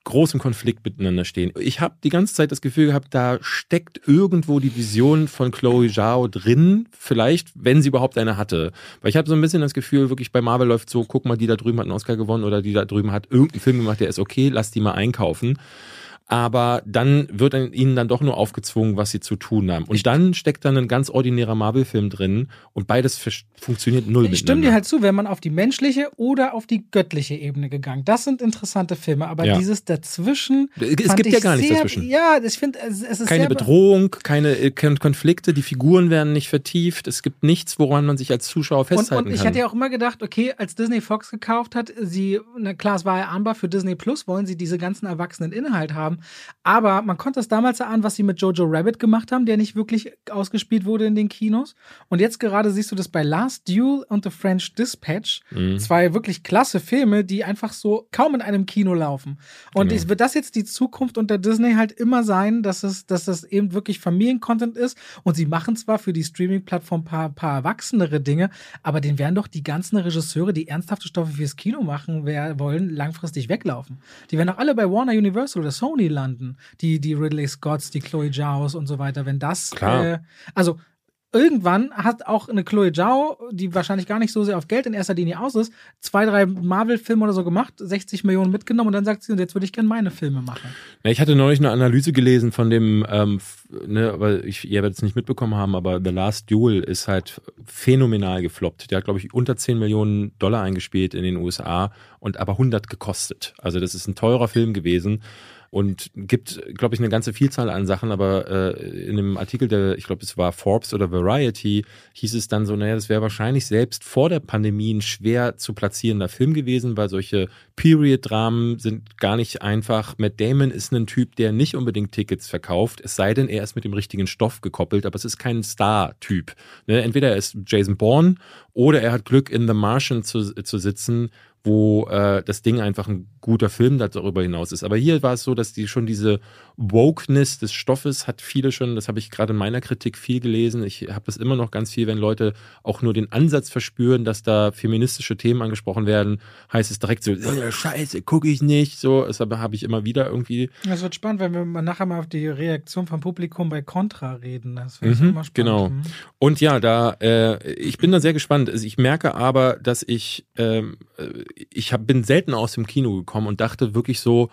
großem Konflikt miteinander stehen. Ich habe die ganze Zeit das Gefühl gehabt, da steckt irgendwo die Vision von Chloe Zhao drin, vielleicht, wenn sie überhaupt eine hatte. Weil ich habe so ein bisschen das Gefühl, wirklich bei Marvel läuft so, guck mal, die da drüben hat einen Oscar gewonnen oder die da drüben hat irgendeinen Film gemacht, der ist okay, lass die mal einkaufen. Aber dann wird ihnen dann doch nur aufgezwungen, was sie zu tun haben. Und dann steckt dann ein ganz ordinärer Marvel-Film drin und beides funktioniert null Ich stimme dir halt zu, wenn man auf die menschliche oder auf die göttliche Ebene gegangen. Das sind interessante Filme, aber ja. dieses dazwischen. Es gibt ja gar nichts dazwischen. Ja, ich finde, es, es ist. Keine Bedrohung, keine, äh, Konflikte, die Figuren werden nicht vertieft, es gibt nichts, woran man sich als Zuschauer festhalten und, und ich kann. hatte ja auch immer gedacht, okay, als Disney Fox gekauft hat, sie, na klar, es war ja ahnbar für Disney Plus, wollen sie diese ganzen erwachsenen Inhalt haben. Aber man konnte es damals erahnen, was sie mit Jojo Rabbit gemacht haben, der nicht wirklich ausgespielt wurde in den Kinos. Und jetzt gerade siehst du das bei Last Duel und The French Dispatch. Mhm. Zwei wirklich klasse Filme, die einfach so kaum in einem Kino laufen. Und genau. wird das jetzt die Zukunft unter Disney halt immer sein, dass es, dass das eben wirklich Familiencontent ist. Und sie machen zwar für die Streaming-Plattform ein paar, paar erwachsenere Dinge, aber den werden doch die ganzen Regisseure, die ernsthafte Stoffe fürs Kino machen wer, wollen, langfristig weglaufen. Die werden auch alle bei Warner Universal oder Sony landen. Die, die Ridley Scotts, die Chloe Zhaos und so weiter. Wenn das, äh, also irgendwann hat auch eine Chloe Zhao, die wahrscheinlich gar nicht so sehr auf Geld in erster Linie aus ist, zwei, drei Marvel-Filme oder so gemacht, 60 Millionen mitgenommen und dann sagt sie, jetzt würde ich gerne meine Filme machen. Ja, ich hatte neulich eine Analyse gelesen von dem, ähm, ne, aber ich, ihr werdet es nicht mitbekommen haben, aber The Last Duel ist halt phänomenal gefloppt. Der hat, glaube ich, unter 10 Millionen Dollar eingespielt in den USA und aber 100 gekostet. Also das ist ein teurer Film gewesen und gibt, glaube ich, eine ganze Vielzahl an Sachen, aber äh, in einem Artikel, der, ich glaube, es war Forbes oder Variety, hieß es dann so, naja, das wäre wahrscheinlich selbst vor der Pandemie ein schwer zu platzierender Film gewesen, weil solche Period-Dramen sind gar nicht einfach. Matt Damon ist ein Typ, der nicht unbedingt Tickets verkauft, es sei denn, er ist mit dem richtigen Stoff gekoppelt, aber es ist kein Star-Typ. Ne? Entweder er ist Jason Bourne oder er hat Glück, in The Martian zu, zu sitzen, wo äh, das Ding einfach ein guter Film darüber hinaus ist. Aber hier war es so, dass die schon diese Wokeness des Stoffes hat viele schon, das habe ich gerade in meiner Kritik viel gelesen. Ich habe das immer noch ganz viel, wenn Leute auch nur den Ansatz verspüren, dass da feministische Themen angesprochen werden, heißt es direkt so, Scheiße, gucke ich nicht. So, das habe ich immer wieder irgendwie. Das wird spannend, wenn wir nachher mal auf die Reaktion vom Publikum bei Contra reden. Das wird mhm, immer spannend. Genau. Mhm. Und ja, da, äh, ich bin da sehr gespannt. Also ich merke aber, dass ich ähm, äh, ich hab, bin selten aus dem Kino gekommen und dachte wirklich so,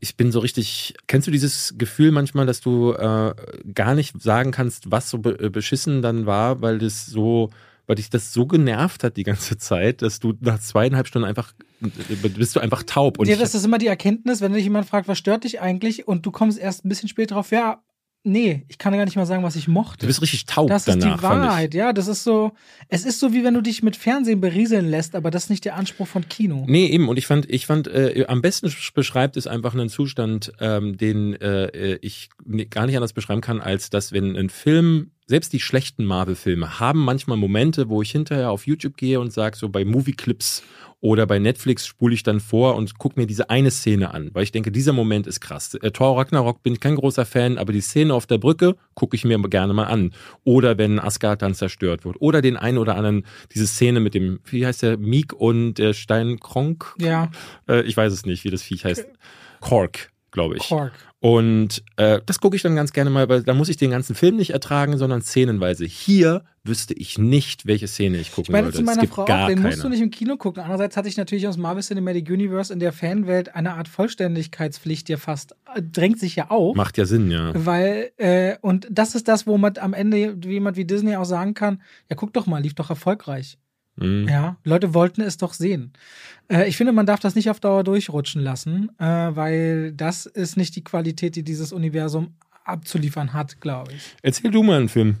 ich bin so richtig. Kennst du dieses Gefühl manchmal, dass du äh, gar nicht sagen kannst, was so be beschissen dann war, weil das so, weil dich das so genervt hat die ganze <laughs> Zeit, dass du nach zweieinhalb Stunden einfach bist du einfach taub. Und ja, das ist immer die Erkenntnis, wenn dich jemand fragt, was stört dich eigentlich, und du kommst erst ein bisschen später drauf, ja, Nee, ich kann gar nicht mal sagen, was ich mochte. Du bist richtig taub das danach. Das ist die Wahrheit, ja. Das ist so, es ist so, wie wenn du dich mit Fernsehen berieseln lässt, aber das ist nicht der Anspruch von Kino. Nee, eben. Und ich fand, ich fand, äh, am besten beschreibt es einfach einen Zustand, ähm, den äh, ich gar nicht anders beschreiben kann, als dass, wenn ein Film selbst die schlechten Marvel-Filme haben manchmal Momente, wo ich hinterher auf YouTube gehe und sage, so bei Movie-Clips oder bei Netflix spule ich dann vor und gucke mir diese eine Szene an, weil ich denke, dieser Moment ist krass. Äh, Thor Ragnarok bin ich kein großer Fan, aber die Szene auf der Brücke gucke ich mir gerne mal an. Oder wenn Asgard dann zerstört wird. Oder den einen oder anderen, diese Szene mit dem, wie heißt der, Meek und der Steinkronk? Ja. Äh, ich weiß es nicht, wie das Viech heißt. Kork, glaube ich. Kork. Und äh, das gucke ich dann ganz gerne mal, weil da muss ich den ganzen Film nicht ertragen, sondern szenenweise. Hier wüsste ich nicht, welche Szene ich gucken ich meine, würde. Zu meiner Frau auch, den keine. musst du nicht im Kino gucken. Andererseits hatte ich natürlich aus Marvel Cinematic Universe in der Fanwelt eine Art Vollständigkeitspflicht, die fast äh, drängt sich ja auf. Macht ja Sinn, ja. Weil, äh, und das ist das, wo man am Ende jemand wie Disney auch sagen kann, ja, guck doch mal, lief doch erfolgreich. Mhm. Ja, Leute wollten es doch sehen. Äh, ich finde, man darf das nicht auf Dauer durchrutschen lassen, äh, weil das ist nicht die Qualität, die dieses Universum abzuliefern hat, glaube ich. Erzähl du mal einen Film.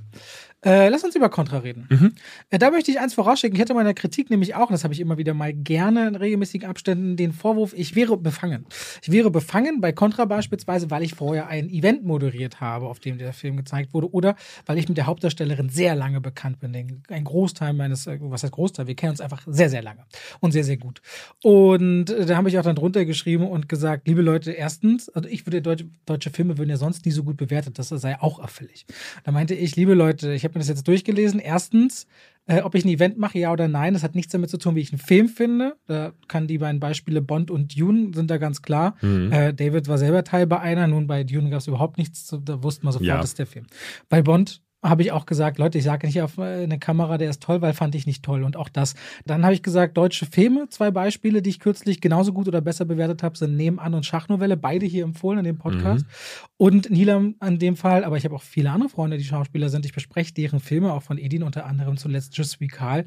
Äh, lass uns über Contra reden. Mhm. Äh, da möchte ich eins vorausschicken. Ich hatte meiner Kritik nämlich auch, und das habe ich immer wieder mal gerne in regelmäßigen Abständen, den Vorwurf, ich wäre befangen. Ich wäre befangen bei Contra beispielsweise, weil ich vorher ein Event moderiert habe, auf dem der Film gezeigt wurde, oder weil ich mit der Hauptdarstellerin sehr lange bekannt bin. Ein Großteil meines, äh, was heißt Großteil? Wir kennen uns einfach sehr, sehr lange und sehr, sehr gut. Und äh, da habe ich auch dann drunter geschrieben und gesagt, liebe Leute, erstens, also ich würde deutsche, deutsche Filme würden ja sonst nie so gut bewertet, das sei auch erfüllig. Da meinte ich, liebe Leute, ich habe habe mir das jetzt durchgelesen. Erstens, äh, ob ich ein Event mache, ja oder nein. Das hat nichts damit zu tun, wie ich einen Film finde. Da kann die beiden Beispiele Bond und Dune sind da ganz klar. Mhm. Äh, David war selber Teil bei einer, nun bei Dune gab es überhaupt nichts, da wusste man sofort, ja. das ist der Film. Bei Bond habe ich auch gesagt, Leute, ich sage nicht auf äh, eine Kamera, der ist toll, weil fand ich nicht toll und auch das. Dann habe ich gesagt, deutsche Filme, zwei Beispiele, die ich kürzlich genauso gut oder besser bewertet habe, sind Nebenan und Schachnovelle, beide hier empfohlen in dem Podcast. Mhm. Und Nilam an dem Fall, aber ich habe auch viele andere Freunde, die Schauspieler sind. Ich bespreche deren Filme, auch von Edin unter anderem zuletzt Just wie Karl.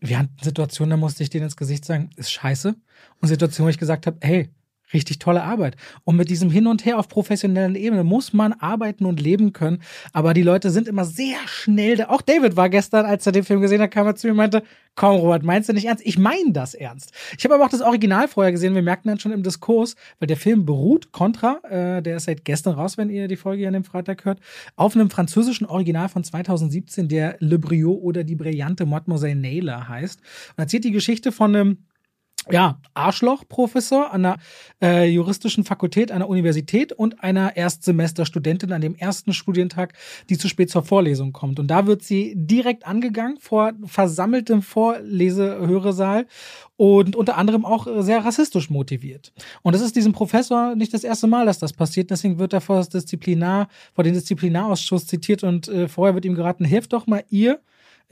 Wir hatten Situationen, da musste ich denen ins Gesicht sagen, ist scheiße. Und Situationen, wo ich gesagt habe, hey, richtig tolle Arbeit. Und mit diesem Hin und Her auf professionellen Ebene muss man arbeiten und leben können. Aber die Leute sind immer sehr schnell da. Auch David war gestern, als er den Film gesehen hat, kam er zu mir und meinte, komm Robert, meinst du nicht ernst? Ich meine das ernst. Ich habe aber auch das Original vorher gesehen. Wir merkten dann schon im Diskurs, weil der Film beruht, Contra, äh, der ist seit gestern raus, wenn ihr die Folge an dem Freitag hört, auf einem französischen Original von 2017, der Le Briot oder die brillante Mademoiselle Naylor heißt. Und erzählt die Geschichte von einem ja, Arschloch-Professor an der äh, juristischen Fakultät einer Universität und einer Erstsemesterstudentin an dem ersten Studientag, die zu spät zur Vorlesung kommt. Und da wird sie direkt angegangen vor versammeltem Vorlesehöresaal und unter anderem auch sehr rassistisch motiviert. Und das ist diesem Professor nicht das erste Mal, dass das passiert. Deswegen wird er vor das Disziplinar, vor den Disziplinarausschuss zitiert und äh, vorher wird ihm geraten, hilft doch mal ihr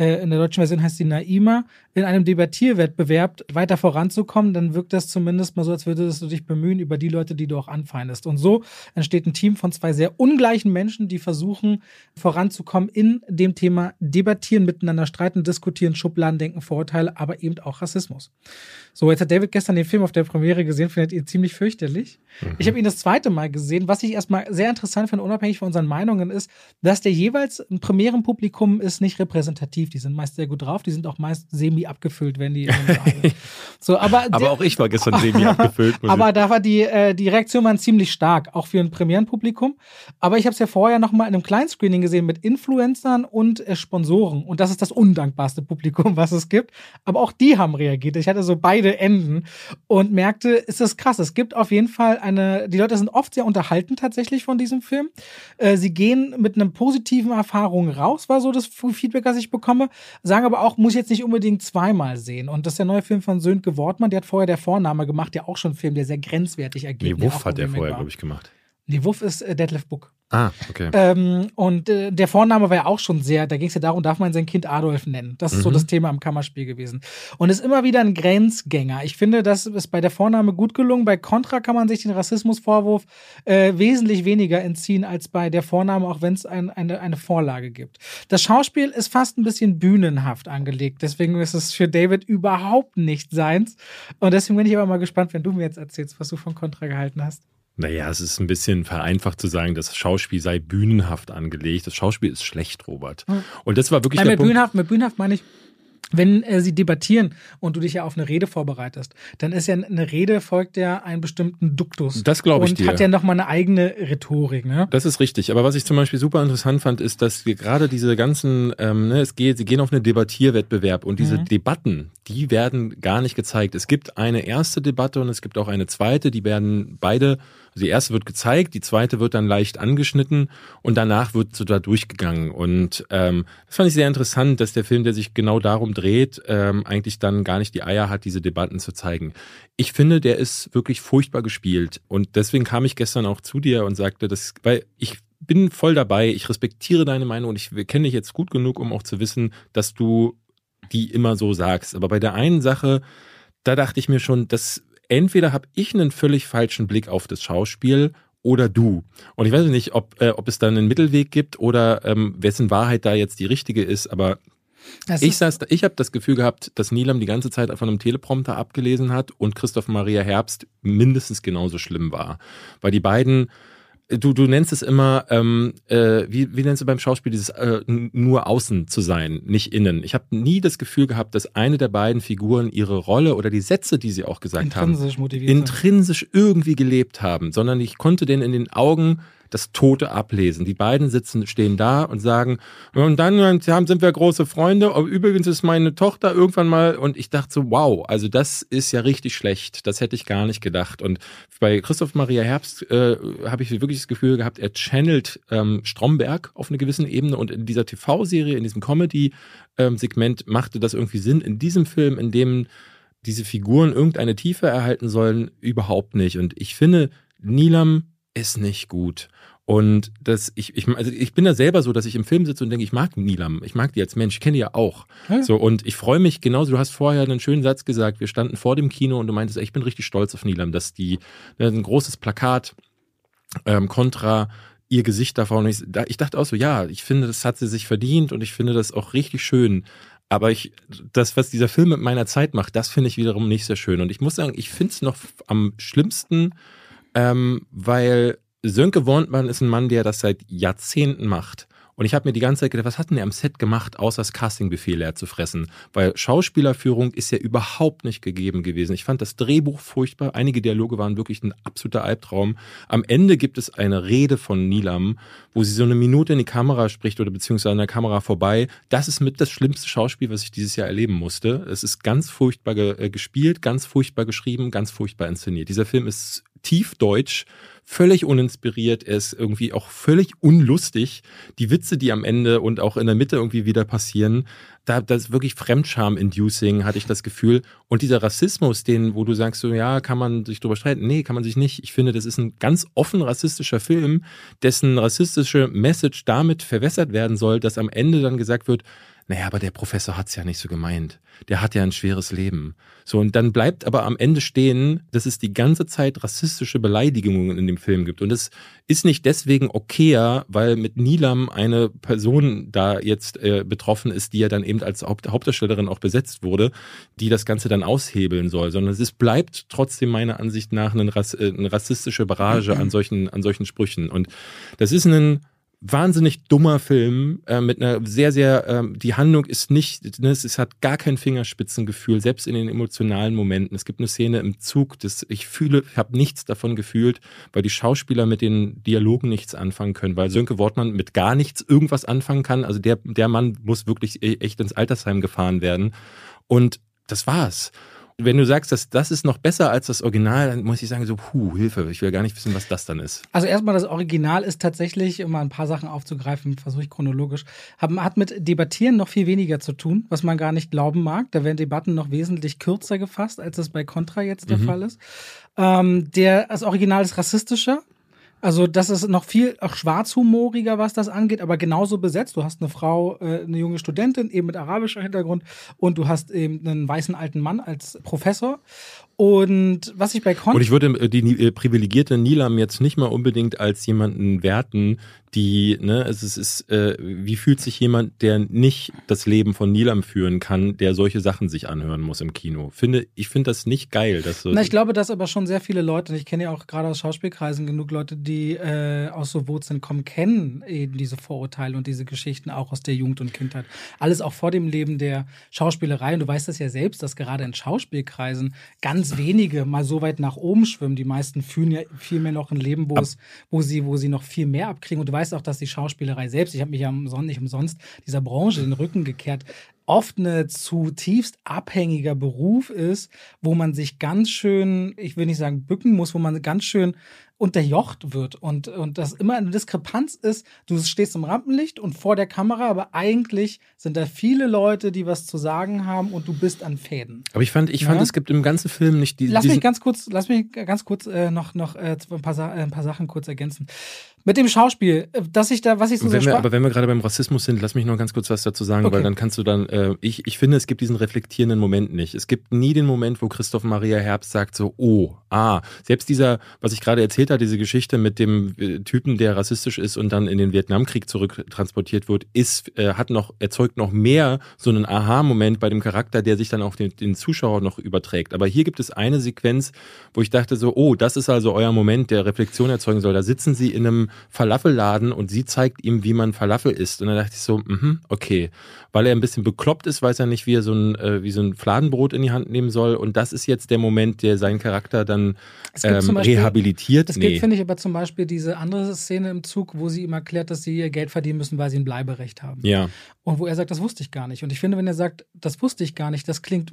in der deutschen Version heißt sie Naima, in einem Debattierwettbewerb weiter voranzukommen, dann wirkt das zumindest mal so, als würdest du dich bemühen über die Leute, die du auch anfeindest. Und so entsteht ein Team von zwei sehr ungleichen Menschen, die versuchen voranzukommen in dem Thema Debattieren, miteinander streiten, diskutieren, Schubladen denken, Vorurteile, aber eben auch Rassismus. So, jetzt hat David gestern den Film auf der Premiere gesehen, findet ihn ziemlich fürchterlich. Mhm. Ich habe ihn das zweite Mal gesehen. Was ich erstmal sehr interessant finde, unabhängig von unseren Meinungen, ist, dass der jeweils ein Premierenpublikum ist nicht repräsentativ. Die sind meist sehr gut drauf, die sind auch meist semi abgefüllt, wenn die. <laughs> so, aber, aber auch ich war gestern semi <laughs> abgefüllt. aber da war die, äh, die Reaktion waren ziemlich stark, auch für ein Premierenpublikum. Aber ich habe es ja vorher noch mal in einem Kleinscreening gesehen mit Influencern und äh, Sponsoren. Und das ist das undankbarste Publikum, was es gibt. Aber auch die haben reagiert. Ich hatte so beide Enden und merkte, ist das krass. Es gibt auf jeden Fall eine, die Leute sind oft sehr unterhalten tatsächlich von diesem Film. Äh, sie gehen mit einem positiven Erfahrung raus, war so das Feedback, das ich bekomme. Sagen aber auch, muss ich jetzt nicht unbedingt zweimal sehen. Und das ist der neue Film von Sönke Wortmann, der hat vorher der Vorname gemacht, der auch schon ein Film, der sehr grenzwertig agiert. Nee, Wuff hat er vorher, glaube ich, gemacht. Nee, Wuff ist äh, Detlef Book. Ah, okay. Ähm, und äh, der Vorname war ja auch schon sehr, da ging es ja darum, darf man sein Kind Adolf nennen? Das ist mhm. so das Thema am Kammerspiel gewesen. Und ist immer wieder ein Grenzgänger. Ich finde, das ist bei der Vorname gut gelungen. Bei Contra kann man sich den Rassismusvorwurf äh, wesentlich weniger entziehen als bei der Vorname, auch wenn es ein, eine, eine Vorlage gibt. Das Schauspiel ist fast ein bisschen bühnenhaft angelegt. Deswegen ist es für David überhaupt nicht seins. Und deswegen bin ich aber mal gespannt, wenn du mir jetzt erzählst, was du von Contra gehalten hast. Naja, es ist ein bisschen vereinfacht zu sagen, das Schauspiel sei bühnenhaft angelegt. Das Schauspiel ist schlecht, Robert. Und das war wirklich Nein, mit Punkt. Bühnenhaft, mit bühnenhaft meine ich, wenn äh, sie debattieren und du dich ja auf eine Rede vorbereitest, dann ist ja eine Rede folgt ja einem bestimmten Duktus. Das glaube ich und dir. hat ja nochmal eine eigene Rhetorik. Ne? Das ist richtig. Aber was ich zum Beispiel super interessant fand, ist, dass wir gerade diese ganzen, ähm, ne, es geht, sie gehen auf einen Debattierwettbewerb und diese mhm. Debatten, die werden gar nicht gezeigt. Es gibt eine erste Debatte und es gibt auch eine zweite, die werden beide also die erste wird gezeigt, die zweite wird dann leicht angeschnitten und danach wird so da durchgegangen. Und ähm, das fand ich sehr interessant, dass der Film, der sich genau darum dreht, ähm, eigentlich dann gar nicht die Eier hat, diese Debatten zu zeigen. Ich finde, der ist wirklich furchtbar gespielt. Und deswegen kam ich gestern auch zu dir und sagte, dass, weil ich bin voll dabei, ich respektiere deine Meinung und ich kenne dich jetzt gut genug, um auch zu wissen, dass du die immer so sagst. Aber bei der einen Sache, da dachte ich mir schon, das entweder habe ich einen völlig falschen Blick auf das Schauspiel oder du. Und ich weiß nicht, ob, äh, ob es da einen Mittelweg gibt oder ähm, wessen Wahrheit da jetzt die richtige ist, aber das ich, saß, ich habe das Gefühl gehabt, dass Nilam die ganze Zeit von einem Teleprompter abgelesen hat und Christoph Maria Herbst mindestens genauso schlimm war. Weil die beiden du, du nennst es immer, ähm, äh, wie, wie nennst du beim Schauspiel dieses äh, nur außen zu sein, nicht innen. Ich habe nie das Gefühl gehabt, dass eine der beiden Figuren ihre Rolle oder die Sätze, die sie auch gesagt intrinsisch haben, intrinsisch irgendwie gelebt haben, sondern ich konnte denen in den Augen das Tote ablesen. Die beiden sitzen, stehen da und sagen, und dann sind wir große Freunde. Übrigens ist meine Tochter irgendwann mal, und ich dachte so, wow, also das ist ja richtig schlecht. Das hätte ich gar nicht gedacht. Und bei Christoph Maria Herbst äh, habe ich wirklich das Gefühl gehabt, er channelt ähm, Stromberg auf einer gewissen Ebene und in dieser TV-Serie, in diesem Comedy-Segment ähm, machte das irgendwie Sinn. In diesem Film, in dem diese Figuren irgendeine Tiefe erhalten sollen, überhaupt nicht. Und ich finde, Nilam ist nicht gut. Und das, ich, ich, also ich bin da selber so, dass ich im Film sitze und denke, ich mag Nilam, ich mag die als Mensch, ich kenne die ja auch. Ja. So, und ich freue mich genauso, du hast vorher einen schönen Satz gesagt, wir standen vor dem Kino und du meintest, ich bin richtig stolz auf Nilam, dass die, ne, ein großes Plakat, ähm, Contra, ihr Gesicht davor. Und ich, ich dachte auch so, ja, ich finde, das hat sie sich verdient und ich finde das auch richtig schön. Aber ich, das, was dieser Film mit meiner Zeit macht, das finde ich wiederum nicht sehr schön. Und ich muss sagen, ich finde es noch am schlimmsten, ähm, weil Sönke Wortmann ist ein Mann, der das seit Jahrzehnten macht. Und ich habe mir die ganze Zeit gedacht, was hat denn der am Set gemacht, außer das Castingbefehl leer zu fressen? Weil Schauspielerführung ist ja überhaupt nicht gegeben gewesen. Ich fand das Drehbuch furchtbar. Einige Dialoge waren wirklich ein absoluter Albtraum. Am Ende gibt es eine Rede von Nilam, wo sie so eine Minute in die Kamera spricht oder beziehungsweise an der Kamera vorbei. Das ist mit das schlimmste Schauspiel, was ich dieses Jahr erleben musste. Es ist ganz furchtbar äh, gespielt, ganz furchtbar geschrieben, ganz furchtbar inszeniert. Dieser Film ist tiefdeutsch völlig uninspiriert, er ist irgendwie auch völlig unlustig. Die Witze, die am Ende und auch in der Mitte irgendwie wieder passieren, da das ist wirklich Fremdscham-inducing, hatte ich das Gefühl. Und dieser Rassismus, den, wo du sagst, so ja, kann man sich drüber streiten? Nee, kann man sich nicht. Ich finde, das ist ein ganz offen rassistischer Film, dessen rassistische Message damit verwässert werden soll, dass am Ende dann gesagt wird, naja, aber der Professor hat's ja nicht so gemeint. Der hat ja ein schweres Leben. So, und dann bleibt aber am Ende stehen, dass es die ganze Zeit rassistische Beleidigungen in dem Film gibt. Und es ist nicht deswegen okayer, weil mit Nilam eine Person da jetzt äh, betroffen ist, die ja dann eben als Haupt Hauptdarstellerin auch besetzt wurde, die das Ganze dann aushebeln soll, sondern es bleibt trotzdem meiner Ansicht nach eine, Rass äh, eine rassistische Barrage an solchen, an solchen Sprüchen. Und das ist ein wahnsinnig dummer Film äh, mit einer sehr, sehr, ähm, die Handlung ist nicht, ne, es, es hat gar kein Fingerspitzengefühl, selbst in den emotionalen Momenten. Es gibt eine Szene im Zug, das ich fühle, ich habe nichts davon gefühlt, weil die Schauspieler mit den Dialogen nichts anfangen können, weil Sönke Wortmann mit gar nichts irgendwas anfangen kann. Also der, der Mann muss wirklich e, echt ins Altersheim gefahren werden. Und das war's wenn du sagst, dass das ist noch besser als das Original, dann muss ich sagen, so, puh, Hilfe, ich will gar nicht wissen, was das dann ist. Also erstmal, das Original ist tatsächlich, um mal ein paar Sachen aufzugreifen, versuche ich chronologisch, hat mit Debattieren noch viel weniger zu tun, was man gar nicht glauben mag. Da werden Debatten noch wesentlich kürzer gefasst, als es bei Contra jetzt der mhm. Fall ist. Ähm, der, das Original ist rassistischer, also das ist noch viel auch schwarzhumoriger, was das angeht, aber genauso besetzt. Du hast eine Frau, äh, eine junge Studentin, eben mit arabischer Hintergrund und du hast eben einen weißen alten Mann als Professor. Und was ich bei Con Und ich würde äh, die äh, privilegierte Nilam jetzt nicht mal unbedingt als jemanden werten, die, ne, es ist, ist äh, wie fühlt sich jemand, der nicht das Leben von Nilam führen kann, der solche Sachen sich anhören muss im Kino? Finde, ich finde das nicht geil. Dass so Na, ich glaube, dass aber schon sehr viele Leute, und ich kenne ja auch gerade aus Schauspielkreisen genug Leute, die äh, aus so Wurzeln kommen, kennen eben diese Vorurteile und diese Geschichten auch aus der Jugend und Kindheit. Alles auch vor dem Leben der Schauspielerei. Und du weißt das ja selbst, dass gerade in Schauspielkreisen ganz wenige mal so weit nach oben schwimmen. Die meisten fühlen ja viel mehr noch ein Leben, wo, es, wo, sie, wo sie noch viel mehr abkriegen. Und du weißt, weiß auch, dass die Schauspielerei selbst, ich habe mich ja nicht umsonst dieser Branche den Rücken gekehrt, oft eine zutiefst abhängiger Beruf ist, wo man sich ganz schön, ich will nicht sagen bücken muss, wo man ganz schön unterjocht wird und, und das immer eine Diskrepanz ist, du stehst im Rampenlicht und vor der Kamera, aber eigentlich sind da viele Leute, die was zu sagen haben und du bist an Fäden. Aber ich fand, ich fand, es gibt im ganzen Film nicht die. Lass mich ganz kurz, lass mich ganz kurz äh, noch, noch äh, ein, paar, äh, ein paar Sachen kurz ergänzen. Mit dem Schauspiel, äh, dass ich da, was ich so wenn wir, Aber wenn wir gerade beim Rassismus sind, lass mich noch ganz kurz was dazu sagen, okay. weil dann kannst du dann, äh, ich, ich finde, es gibt diesen reflektierenden Moment nicht. Es gibt nie den Moment, wo Christoph Maria Herbst sagt so, oh, ah, selbst dieser, was ich gerade erzählt habe, diese Geschichte mit dem äh, Typen, der rassistisch ist und dann in den Vietnamkrieg zurücktransportiert wird, ist, äh, hat noch, erzeugt noch mehr so einen Aha-Moment bei dem Charakter, der sich dann auch den, den Zuschauer noch überträgt. Aber hier gibt es eine Sequenz, wo ich dachte so, oh, das ist also euer Moment, der Reflexion erzeugen soll. Da sitzen sie in einem Falafelladen und sie zeigt ihm, wie man Falafel isst. Und dann dachte ich so, mh, okay. Weil er ein bisschen bekloppt ist, weiß er nicht, wie er so ein, äh, wie so ein Fladenbrot in die Hand nehmen soll. Und das ist jetzt der Moment, der seinen Charakter dann ähm, Beispiel, rehabilitiert. Es nee. gibt, finde ich, aber zum Beispiel diese andere Szene im Zug, wo sie ihm erklärt, dass sie ihr Geld verdienen müssen, weil sie ein Bleiberecht haben. Ja. Und wo er sagt, das wusste ich gar nicht. Und ich finde, wenn er sagt, das wusste ich gar nicht, das klingt,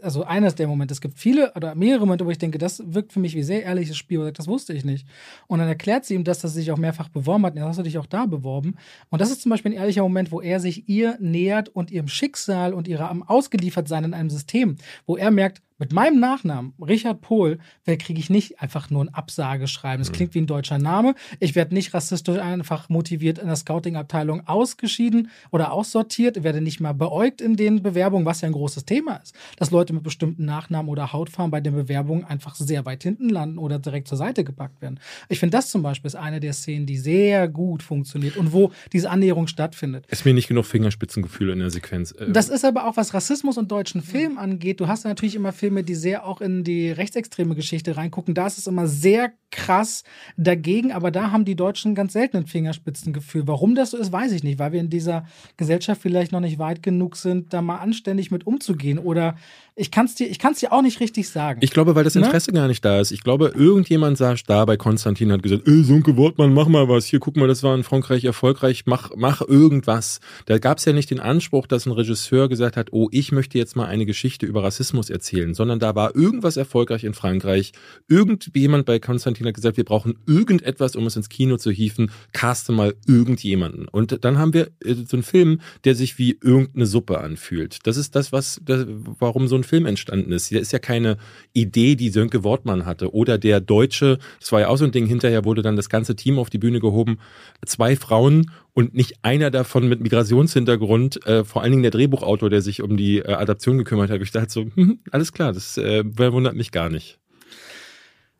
also eines der Momente, es gibt viele oder mehrere Momente, wo ich denke, das wirkt für mich wie sehr ehrliches Spiel, wo er sagt, das wusste ich nicht. Und dann erklärt sie ihm, dass das sich auch mehrfach beworben hat. Und hast du dich auch da beworben. Und das ist zum Beispiel ein ehrlicher Moment, wo er sich ihr nähert und ihrem Schicksal und ihrem Ausgeliefertsein in einem System, wo er merkt, Mit meinem Nachnamen, Richard Pohl, kriege ich nicht einfach nur ein Absageschreiben. Das mhm. klingt wie ein deutscher Name. Ich werde nicht rassistisch einfach motiviert in der Scouting-Abteilung ausgeschieden oder aussortiert. Ich werde nicht mal beäugt in den Bewerbungen, was ja ein großes Thema ist. Dass Leute mit bestimmten Nachnamen oder Hautfarben bei den Bewerbungen einfach sehr weit hinten landen oder direkt zur Seite gepackt werden. Ich finde, das zum Beispiel ist eine der Szenen, die sehr gut funktioniert und wo diese Annäherung stattfindet. Ist mir nicht genug Fingerspitzengefühl in der Sequenz. Äh, das ist aber auch, was Rassismus und deutschen Film angeht. Du hast natürlich immer Filme, Filme, die sehr auch in die rechtsextreme Geschichte reingucken, da ist es immer sehr krass dagegen, aber da haben die Deutschen ganz selten ein Fingerspitzengefühl. Warum das so ist, weiß ich nicht, weil wir in dieser Gesellschaft vielleicht noch nicht weit genug sind, da mal anständig mit umzugehen oder ich kann es dir, dir auch nicht richtig sagen. Ich glaube, weil das ne? Interesse ne? gar nicht da ist. Ich glaube, irgendjemand saß da bei Konstantin hat gesagt, ey, Sunke Wortmann, mach mal was. Hier, guck mal, das war in Frankreich erfolgreich. Mach, mach irgendwas. Da gab es ja nicht den Anspruch, dass ein Regisseur gesagt hat, oh, ich möchte jetzt mal eine Geschichte über Rassismus erzählen, sondern da war irgendwas erfolgreich in Frankreich. Irgendjemand bei Konstantin hat gesagt, wir brauchen irgendetwas, um es ins Kino zu hieven. Caste mal irgendjemanden. Und dann haben wir äh, so einen Film, der sich wie irgendeine Suppe anfühlt. Das ist das, was, das, warum so ein Film entstanden ist. Der ist ja keine Idee, die Sönke Wortmann hatte. Oder der Deutsche, das war ja auch so ein Ding, hinterher wurde dann das ganze Team auf die Bühne gehoben. Zwei Frauen und nicht einer davon mit Migrationshintergrund, äh, vor allen Dingen der Drehbuchautor, der sich um die äh, Adaption gekümmert hat. Ich dachte so, hm, alles klar, das äh, wundert mich gar nicht.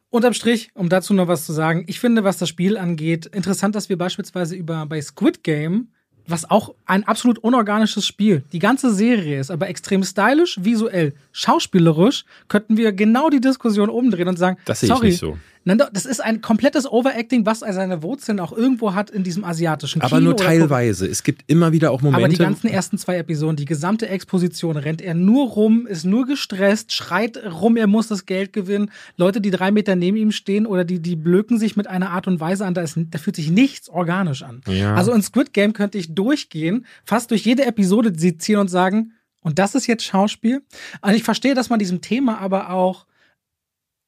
Unterm Strich, um dazu noch was zu sagen, ich finde, was das Spiel angeht, interessant, dass wir beispielsweise über bei Squid Game was auch ein absolut unorganisches Spiel. Die ganze Serie ist aber extrem stylisch, visuell, schauspielerisch. Könnten wir genau die Diskussion umdrehen und sagen, das sehe ich nicht so. Das ist ein komplettes Overacting, was seine Wurzeln auch irgendwo hat in diesem asiatischen Kino. Aber nur teilweise. Es gibt immer wieder auch Momente. Aber die ganzen ersten zwei Episoden, die gesamte Exposition, rennt er nur rum, ist nur gestresst, schreit rum, er muss das Geld gewinnen. Leute, die drei Meter neben ihm stehen oder die, die blöken sich mit einer Art und Weise an, da, ist, da fühlt sich nichts organisch an. Ja. Also in Squid Game könnte ich durchgehen, fast durch jede Episode ziehen und sagen, und das ist jetzt Schauspiel. Also ich verstehe, dass man diesem Thema aber auch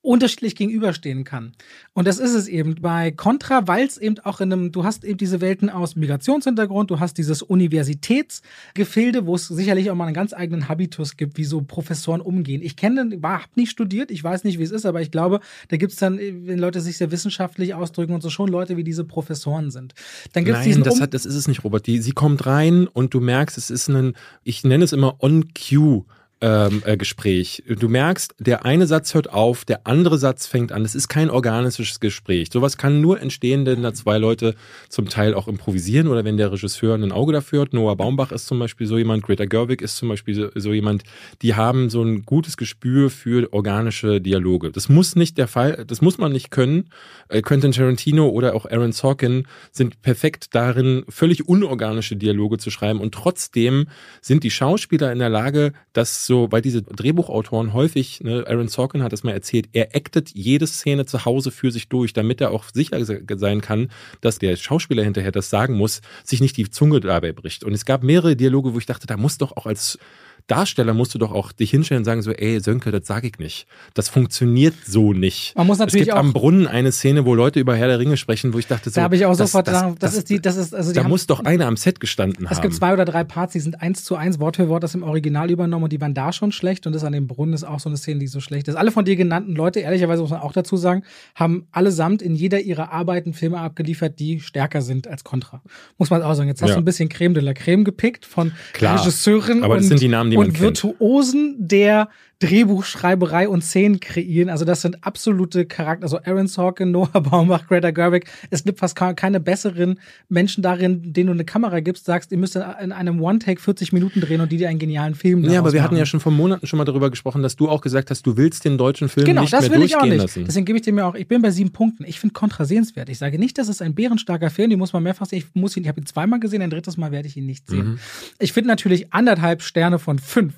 unterschiedlich gegenüberstehen kann. Und das ist es eben bei Contra, weil es eben auch in einem, du hast eben diese Welten aus Migrationshintergrund, du hast dieses Universitätsgefilde, wo es sicherlich auch mal einen ganz eigenen Habitus gibt, wie so Professoren umgehen. Ich kenne, habe nicht studiert, ich weiß nicht, wie es ist, aber ich glaube, da gibt es dann, wenn Leute sich sehr wissenschaftlich ausdrücken und so schon Leute wie diese Professoren sind. Dann gibt's Nein, diesen das, hat, das ist es nicht, Robert. Die, sie kommt rein und du merkst, es ist ein, ich nenne es immer on-cue ähm, äh, Gespräch. Du merkst, der eine Satz hört auf, der andere Satz fängt an. Es ist kein organisches Gespräch. Sowas kann nur entstehen, wenn da zwei Leute zum Teil auch improvisieren oder wenn der Regisseur ein Auge dafür hat. Noah Baumbach ist zum Beispiel so jemand, Greta Gerwig ist zum Beispiel so, so jemand, die haben so ein gutes Gespür für organische Dialoge. Das muss nicht der Fall, das muss man nicht können. Äh, Quentin Tarantino oder auch Aaron Sorkin sind perfekt darin, völlig unorganische Dialoge zu schreiben und trotzdem sind die Schauspieler in der Lage, das so, weil diese Drehbuchautoren häufig, ne, Aaron Sorkin hat es mal erzählt, er actet jede Szene zu Hause für sich durch, damit er auch sicher sein kann, dass der Schauspieler hinterher das sagen muss, sich nicht die Zunge dabei bricht. Und es gab mehrere Dialoge, wo ich dachte, da muss doch auch als Darsteller musst du doch auch dich hinstellen und sagen so, ey, Sönke, das sage ich nicht. Das funktioniert so nicht. Man muss natürlich es gibt auch am Brunnen eine Szene, wo Leute über Herr der Ringe sprechen, wo ich dachte so, da habe ich auch das, sofort, das, das, das, ist die, das ist also da muss doch einer am Set gestanden haben. Es gibt zwei oder drei Parts, die sind eins zu eins Wort für Wort das im Original übernommen und die waren da schon schlecht und das an dem Brunnen ist auch so eine Szene, die so schlecht ist. Alle von dir genannten Leute, ehrlicherweise muss man auch dazu sagen, haben allesamt in jeder ihrer Arbeiten Filme abgeliefert, die stärker sind als Contra. Muss man auch sagen. Jetzt hast ja. du ein bisschen Creme de la Creme gepickt von Klar, Regisseurin aber das sind die Namen, die man und Virtuosen Virtuosen der Drehbuchschreiberei und Szenen kreieren. Also das sind absolute Charakter. Also Aaron Sorkin, Noah Baumbach, Greta Gerwig. Es gibt fast keine besseren Menschen darin, denen du eine Kamera gibst, sagst, ihr müsst in einem One-Take 40 Minuten drehen und die dir einen genialen Film Ja, aber wir machen. hatten ja schon vor Monaten schon mal darüber gesprochen, dass du auch gesagt hast, du willst den deutschen Film genau, nicht das mehr will ich auch nicht. lassen. Deswegen gebe ich dir mir auch, ich bin bei sieben Punkten. Ich finde Contra sehenswert. Ich sage nicht, dass es ein bärenstarker Film, den muss man mehrfach sehen. Ich muss ihn, ich habe ihn zweimal gesehen, ein drittes Mal werde ich ihn nicht sehen. Mhm. Ich finde natürlich anderthalb Sterne von fünf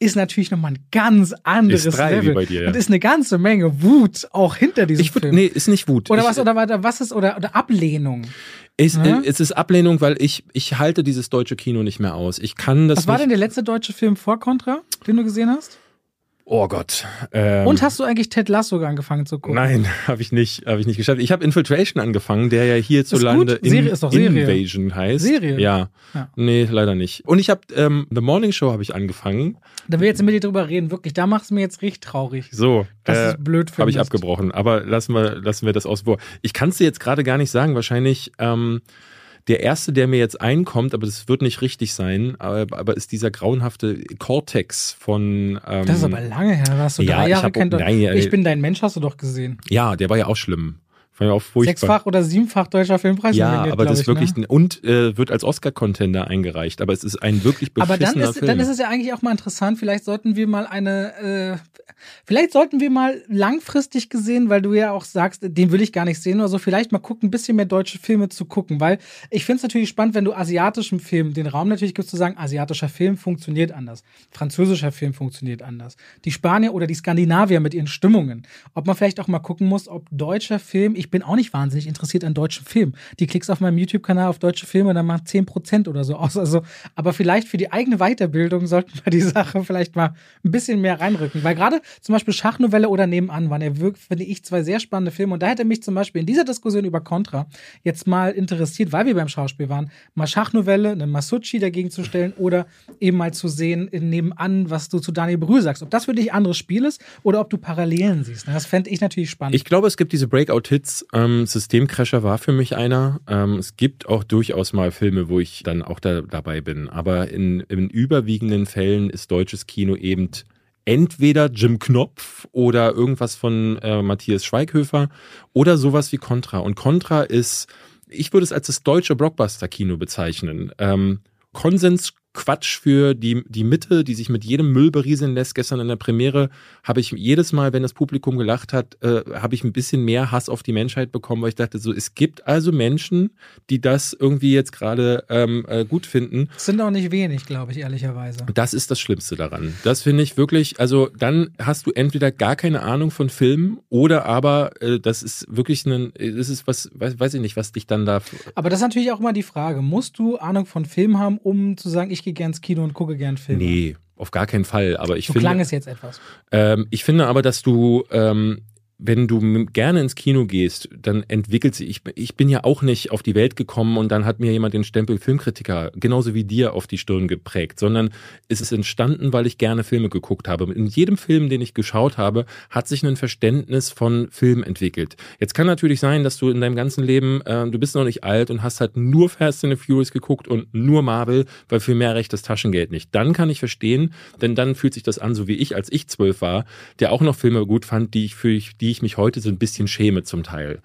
ist natürlich nochmal ein ganz anderes ist drei, Level. Wie bei dir, ja. Und ist eine ganze Menge Wut auch hinter diesem ich würd, Film. Nee, ist nicht Wut. Oder ich, was, oder, oder was ist, oder, oder Ablehnung. Ich, ja? Es ist Ablehnung, weil ich, ich halte dieses deutsche Kino nicht mehr aus. Ich kann das. Was war denn der letzte deutsche Film vor Contra, den du gesehen hast? Oh Gott. Ähm, Und hast du eigentlich Ted Lasso angefangen zu gucken? Nein, <laughs> habe ich nicht, habe ich nicht geschafft. Ich habe Infiltration angefangen, der ja hierzulande in, Serie ist doch Serie. Invasion heißt. Serie? Ja. ja. Nee, leider nicht. Und ich habe ähm, The Morning Show habe ich angefangen. Da will ich jetzt mit dir drüber reden, wirklich. Da macht es mir jetzt richtig traurig. So. Das äh, ist blöd für Habe ich abgebrochen. Aber lassen wir, lassen wir das aus. Ich kann es dir jetzt gerade gar nicht sagen. Wahrscheinlich ähm, der erste, der mir jetzt einkommt, aber das wird nicht richtig sein, aber, aber ist dieser grauenhafte Cortex von. Ähm, das ist aber lange her. Hast du ja, drei Jahre kennt. Nein, ich bin dein Mensch, hast du doch gesehen. Ja, der war ja auch schlimm. Fand auch furchtbar. Sechsfach oder siebenfach deutscher Filmpreis. Ja, aber das ist wirklich ne? und äh, wird als Oscar-Contender eingereicht. Aber es ist ein wirklich beschissener Aber dann ist, Film. dann ist es ja eigentlich auch mal interessant. Vielleicht sollten wir mal eine, äh, vielleicht sollten wir mal langfristig gesehen, weil du ja auch sagst, den will ich gar nicht sehen oder so. Vielleicht mal gucken, ein bisschen mehr deutsche Filme zu gucken, weil ich finde es natürlich spannend, wenn du asiatischen Film den Raum natürlich gibst zu sagen, asiatischer Film funktioniert anders, französischer Film funktioniert anders, die Spanier oder die Skandinavier mit ihren Stimmungen. Ob man vielleicht auch mal gucken muss, ob deutscher Film, ich ich bin auch nicht wahnsinnig interessiert an deutschen Filmen. Die klickst auf meinem YouTube-Kanal auf deutsche Filme, dann macht 10% oder so aus. Also, aber vielleicht für die eigene Weiterbildung sollten wir die <laughs> Sache vielleicht mal ein bisschen mehr reinrücken. Weil gerade zum Beispiel Schachnovelle oder Nebenan waren ja wirklich, finde ich, zwei sehr spannende Filme. Und da hätte mich zum Beispiel in dieser Diskussion über Contra jetzt mal interessiert, weil wir beim Schauspiel waren, mal Schachnovelle, eine Masucci dagegen zu stellen oder eben mal zu sehen, nebenan, was du zu Daniel Brühl sagst. Ob das für dich ein anderes Spiel ist oder ob du Parallelen siehst. Das fände ich natürlich spannend. Ich glaube, es gibt diese Breakout-Hits, ähm, Systemcrasher war für mich einer. Ähm, es gibt auch durchaus mal Filme, wo ich dann auch da, dabei bin. Aber in, in überwiegenden Fällen ist deutsches Kino eben entweder Jim Knopf oder irgendwas von äh, Matthias Schweighöfer oder sowas wie Contra. Und Contra ist, ich würde es als das deutsche Blockbuster-Kino bezeichnen. Ähm, Konsens Quatsch für die, die Mitte, die sich mit jedem Müll berieseln lässt. Gestern in der Premiere habe ich jedes Mal, wenn das Publikum gelacht hat, äh, habe ich ein bisschen mehr Hass auf die Menschheit bekommen, weil ich dachte, so, es gibt also Menschen, die das irgendwie jetzt gerade ähm, äh, gut finden. Das sind auch nicht wenig, glaube ich, ehrlicherweise. Das ist das Schlimmste daran. Das finde ich wirklich, also dann hast du entweder gar keine Ahnung von Filmen oder aber äh, das ist wirklich ein, das ist was, weiß, weiß ich nicht, was dich dann da. Aber das ist natürlich auch immer die Frage, musst du Ahnung von Filmen haben, um zu sagen, ich gehe gern ins Kino und gucke gern Filme. Nee, auf gar keinen Fall. Aber ich so finde. klang es jetzt etwas. Ähm, ich finde aber, dass du ähm, wenn du gerne ins Kino gehst, dann entwickelt sich, ich, ich bin ja auch nicht auf die Welt gekommen und dann hat mir jemand den Stempel Filmkritiker genauso wie dir auf die Stirn geprägt, sondern es ist entstanden, weil ich gerne Filme geguckt habe. In jedem Film, den ich geschaut habe, hat sich ein Verständnis von Film entwickelt. Jetzt kann natürlich sein, dass du in deinem ganzen Leben, äh, du bist noch nicht alt und hast halt nur Fast and the Furious geguckt und nur Marvel, weil für mehr reicht das Taschengeld nicht. Dann kann ich verstehen, denn dann fühlt sich das an, so wie ich, als ich zwölf war, der auch noch Filme gut fand, die ich für die die ich mich heute so ein bisschen schäme zum Teil.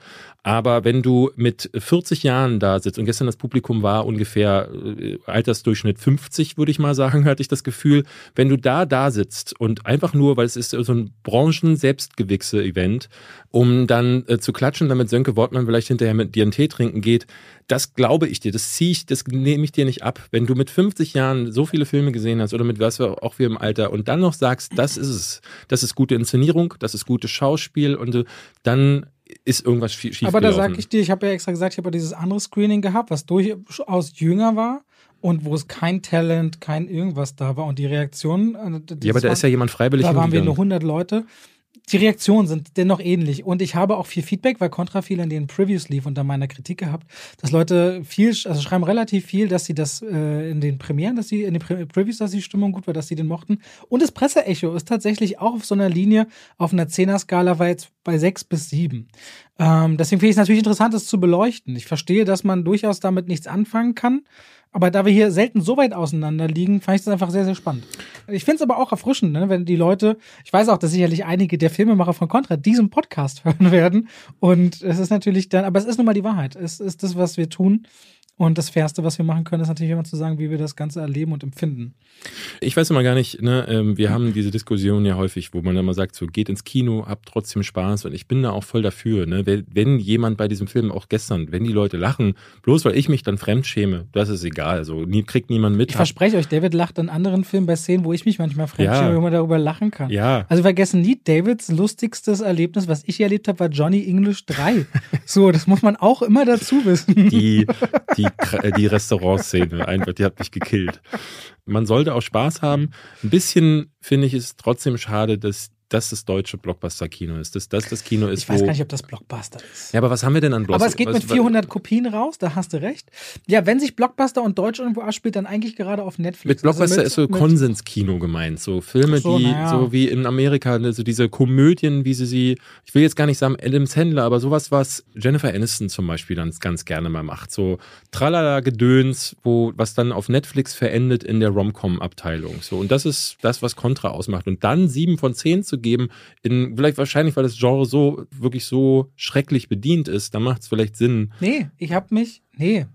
Aber wenn du mit 40 Jahren da sitzt und gestern das Publikum war ungefähr äh, Altersdurchschnitt 50, würde ich mal sagen, <laughs> hatte ich das Gefühl, wenn du da da sitzt und einfach nur, weil es ist so ein Branchen-Selbstgewichse-Event, um dann äh, zu klatschen, damit Sönke Wortmann vielleicht hinterher mit dir einen Tee trinken geht, das glaube ich dir, das ziehe ich, das nehme ich dir nicht ab. Wenn du mit 50 Jahren so viele Filme gesehen hast oder mit was auch wir im Alter und dann noch sagst, das ist es, das ist gute Inszenierung, das ist gutes Schauspiel und dann ist irgendwas schief Aber da sage ich dir, ich habe ja extra gesagt, ich habe ja dieses andere Screening gehabt, was durchaus jünger war und wo es kein Talent, kein irgendwas da war. Und die Reaktion. Äh, ja, aber da ist ja jemand freiwillig Da waren wir nur 100 Leute die Reaktionen sind dennoch ähnlich. Und ich habe auch viel Feedback, weil Contra viel in den Previews lief unter meiner Kritik gehabt, dass Leute viel, also schreiben relativ viel, dass sie das äh, in den Premieren, dass sie in den Previews, dass die Stimmung gut war, dass sie den mochten. Und das Presseecho ist tatsächlich auch auf so einer Linie, auf einer Zehner-Skala war jetzt bei sechs bis sieben. Ähm, deswegen finde ich es natürlich interessant, das zu beleuchten. Ich verstehe, dass man durchaus damit nichts anfangen kann. Aber da wir hier selten so weit auseinander liegen, fand ich das einfach sehr, sehr spannend. Ich finde es aber auch erfrischend, ne, wenn die Leute, ich weiß auch, dass sicherlich einige der Filmemacher von Contra diesen Podcast <laughs> hören werden. Und es ist natürlich dann, aber es ist nun mal die Wahrheit. Es ist das, was wir tun. Und das Fairste, was wir machen können, ist natürlich immer zu sagen, wie wir das Ganze erleben und empfinden. Ich weiß immer gar nicht, ne, ähm, wir haben diese Diskussion ja häufig, wo man immer sagt, so geht ins Kino, habt trotzdem Spaß und ich bin da auch voll dafür, ne, wenn jemand bei diesem Film auch gestern, wenn die Leute lachen, bloß weil ich mich dann fremd schäme, das ist egal, also kriegt niemand mit. Ich verspreche euch, David lacht in anderen Filmen bei Szenen, wo ich mich manchmal fremd ja. schäme, wo man darüber lachen kann. Ja. Also vergessen nie, Davids lustigstes Erlebnis, was ich erlebt habe, war Johnny English 3. <laughs> so, das muss man auch immer dazu wissen. Die, die die, äh, die Restaurantszene. Einfach, die hat mich gekillt. Man sollte auch Spaß haben. Ein bisschen, finde ich, ist trotzdem schade, dass das das deutsche Blockbuster-Kino ist. Dass das das Kino ist, Ich weiß gar nicht, ob das Blockbuster ist. ja, aber was haben wir denn an Blockbuster? Aber es geht mit 400 Kopien raus, da hast du recht. Ja, wenn sich Blockbuster und Deutsch irgendwo abspielt, dann eigentlich gerade auf Netflix. Mit Blockbuster Also ist so mit- Konsenskino gemeint. So Filme, so, die naja. so wie in Amerika, ne, so diese Komödien, wie sie sie, ich will jetzt gar nicht sagen Adam Sandler, aber sowas, was Jennifer Aniston zum Beispiel dann ganz gerne mal macht. So Tralala-Gedöns, wo, was dann auf Netflix verendet in der Rom-Com-Abteilung. So, und das ist das, was Contra ausmacht. Und dann sieben von zehn zu geben, in, vielleicht wahrscheinlich, weil das Genre so, wirklich so schrecklich bedient ist, dann macht es vielleicht Sinn. Nee, ich hab mich. Nee.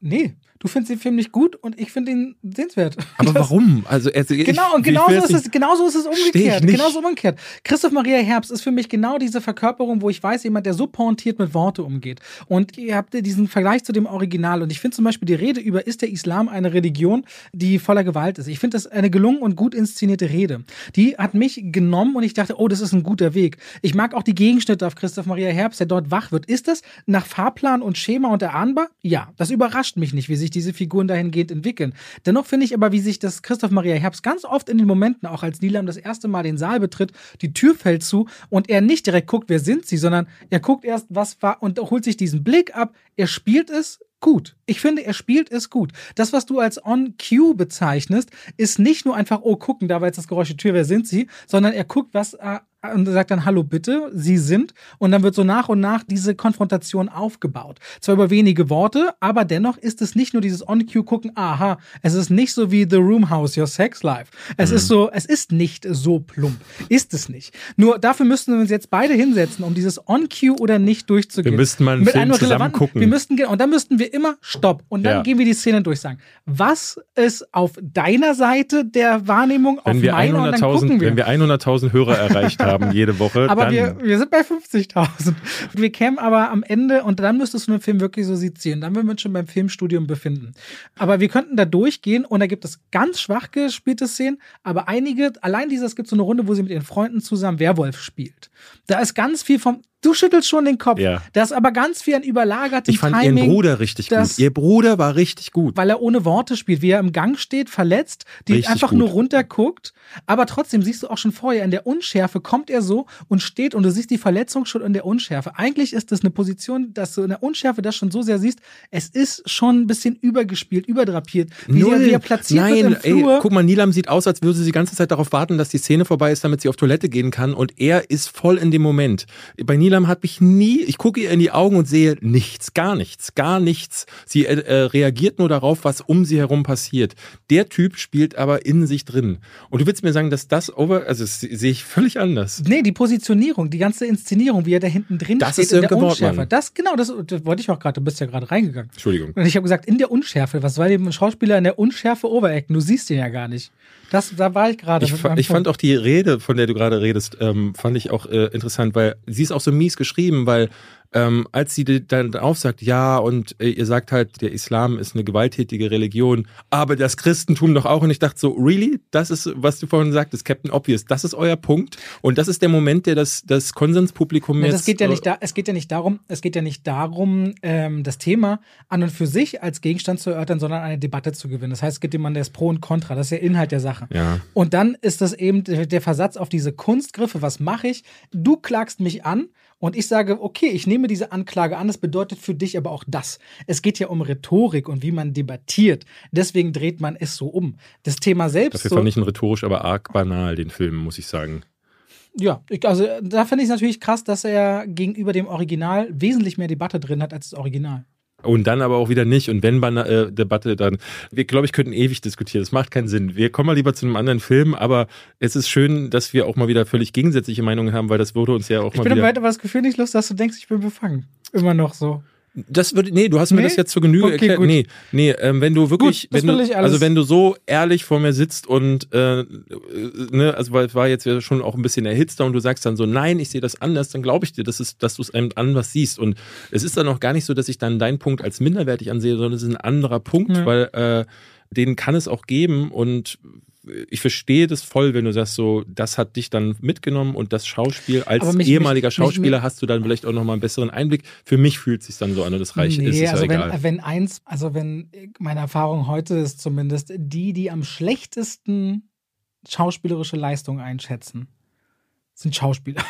Nee. Du findest den Film nicht gut und ich finde ihn sehenswert. <laughs> Aber Das- warum? Also, also Genau, und genauso ist, es, genauso ist es umgekehrt. Genauso umgekehrt. Christoph Maria Herbst ist für mich genau diese Verkörperung, wo ich weiß, jemand, der so pointiert mit Worte umgeht. Und ihr habt diesen Vergleich zu dem Original. Und ich finde zum Beispiel die Rede über, ist der Islam eine Religion, die voller Gewalt ist? Ich finde das eine gelungen und gut inszenierte Rede. Die hat mich genommen und ich dachte, oh, das ist ein guter Weg. Ich mag auch die Gegenschnitte auf Christoph Maria Herbst, der dort wach wird. Ist das nach Fahrplan und Schema und erahnbar? Ja, das überrascht mich nicht, wie sich diese Figuren dahingehend entwickeln. Dennoch finde ich aber, wie sich das Christoph Maria Herbst ganz oft in den Momenten, auch als Nilam das erste Mal den Saal betritt, die Tür fällt zu und er nicht direkt guckt, wer sind sie, sondern er guckt erst, was war und holt sich diesen Blick ab. Er spielt es gut. Ich finde, er spielt es gut. Das, was du als On-Cue bezeichnest, ist nicht nur einfach, oh, gucken, da war jetzt das Geräusch der Tür, wer sind sie, sondern er guckt, was äh, und sagt dann, hallo bitte, sie sind. Und dann wird so nach und nach diese Konfrontation aufgebaut. Zwar über wenige Worte, aber dennoch ist es nicht nur dieses On-Cue-Gucken, aha, es ist nicht so wie The Room House, Your Sex Life. Es ist so, es ist nicht so plump. Ist es nicht. Nur dafür müssten wir uns jetzt beide hinsetzen, um dieses On-Cue oder nicht durchzugehen. Wir müssten mal einen Mit Film zusammen gucken. Wir müssten, und dann müssten wir immer Stopp. Und dann Ja. gehen wir die Szene durchsagen. Was ist auf deiner Seite der Wahrnehmung, auf wenn wir meiner, und dann 100.000 gucken wir. wenn wir 100.000 Hörer erreicht haben jede Woche, <laughs> Aber dann wir, wir sind bei 50.000. Wir kämen aber am Ende und dann müsstest du den Film wirklich so sezieren. Dann würden wir uns schon beim Filmstudium befinden. Aber wir könnten da durchgehen und da gibt es ganz schwach gespielte Szenen, aber einige, allein dieser, es gibt so eine Runde, wo sie mit ihren Freunden zusammen Werwolf spielt. Da ist ganz viel vom, du schüttelst schon den Kopf. Ja. Da ist aber ganz viel an überlagertem ich fand Timing. ihren Bruder richtig das- gut. Ihr Bruder war richtig gut. weil er ohne Worte spielt, wie er im Gang steht, verletzt, die Richtig einfach gut. nur runterguckt. Aber trotzdem siehst du auch schon vorher, in der Unschärfe kommt er so und steht und du siehst die Verletzung schon in der Unschärfe. Eigentlich ist das eine Position, dass du in der Unschärfe das schon so sehr siehst. Es ist schon ein bisschen übergespielt, überdrapiert. Wie, Null. Er, wie er platziert Nein, wird im ey, Flur. guck mal, Nilam sieht aus, als würde sie die ganze Zeit darauf warten, dass die Szene vorbei ist, damit sie auf Toilette gehen kann. Und er ist voll in dem Moment. Bei Nilam hat mich nie, ich gucke ihr in die Augen und sehe nichts, gar nichts, gar nichts. Sie äh, äh, reagiert nur darauf, was um sie herum passiert. Der Typ spielt aber in sich drin. Und du willst mir sagen, dass das over, also das sehe ich völlig anders. Nee, die Positionierung, die ganze Inszenierung, wie er da hinten drin Das steht ist in der Unschärfe. Wortmann. Das, genau, das, das wollte ich auch gerade, du bist ja gerade reingegangen. Entschuldigung. Und ich habe gesagt, in der Unschärfe, was soll dem Schauspieler in der Unschärfe overacten? Du siehst ihn ja gar nicht. Das, da war ich gerade. Ich, fa- ich fand auch die Rede, von der du gerade redest, ähm, fand ich auch äh, interessant, weil sie ist auch so mies geschrieben, weil ähm, als sie dann aufsagt, ja, und äh, ihr sagt halt, der Islam ist eine gewalttätige Religion, aber das Christentum doch auch. Und ich dachte so, really? Das ist, was du vorhin sagtest, Captain Obvious, das ist euer Punkt? Und das ist der Moment, der das, das Konsenspublikum Nee, jetzt... das geht ja äh, nicht da, es geht ja nicht darum, es geht ja nicht darum, ähm, das Thema an und für sich als Gegenstand zu erörtern, sondern eine Debatte zu gewinnen. Das heißt, es geht jemand, der ist Pro und Contra. Das ist der Inhalt der Sache. Ja. Und dann ist das eben der der Versatz auf diese Kunstgriffe. Was mache ich? Du klagst mich an und ich sage, okay, ich nehme diese Anklage an. Das bedeutet für dich aber auch das. Es geht ja um Rhetorik und wie man debattiert. Deswegen dreht man es so um. Das Thema selbst. Dafür so, fand ich ihn rhetorisch aber arg banal, den Film, muss ich sagen. Ja, ich, also da finde ich es natürlich krass, dass er gegenüber dem Original wesentlich mehr Debatte drin hat als das Original. Und dann aber auch wieder nicht. Und wenn bei einer äh, Debatte dann, wir glaube ich, könnten ewig diskutieren. Das macht keinen Sinn. Wir kommen mal lieber zu einem anderen Film, aber es ist schön, dass wir auch mal wieder völlig gegensätzliche Meinungen haben, weil das würde uns ja auch Ich mal bin wieder. aber aber das Gefühl nicht los, dass du denkst, ich bin befangen. Immer noch so. Das würde, nee, du hast mir Nee? das jetzt zur Genüge Okay, erklärt. gut. Nee, nee, ähm, wenn du wirklich, Gut, wenn du, also wenn du so ehrlich vor mir sitzt und, äh, äh, ne, also weil es war jetzt ja schon auch ein bisschen erhitzter und du sagst dann so, nein, ich sehe das anders, dann glaube ich dir, das ist, dass du es einem anders siehst. Und es ist dann auch gar nicht so, dass ich dann deinen Punkt als minderwertig ansehe, sondern es ist ein anderer Punkt, Ja. weil äh, den kann es auch geben und ich verstehe das voll, wenn du sagst, so, das hat dich dann mitgenommen und das Schauspiel, als mich, ehemaliger mich, Schauspieler mich, hast du dann vielleicht auch nochmal einen besseren Einblick. Für mich fühlt es sich dann so an und das reicht, nee, ist es also ja wenn, egal. wenn eins, also wenn meine Erfahrung heute ist zumindest, die, die am schlechtesten schauspielerische Leistung einschätzen, sind Schauspieler.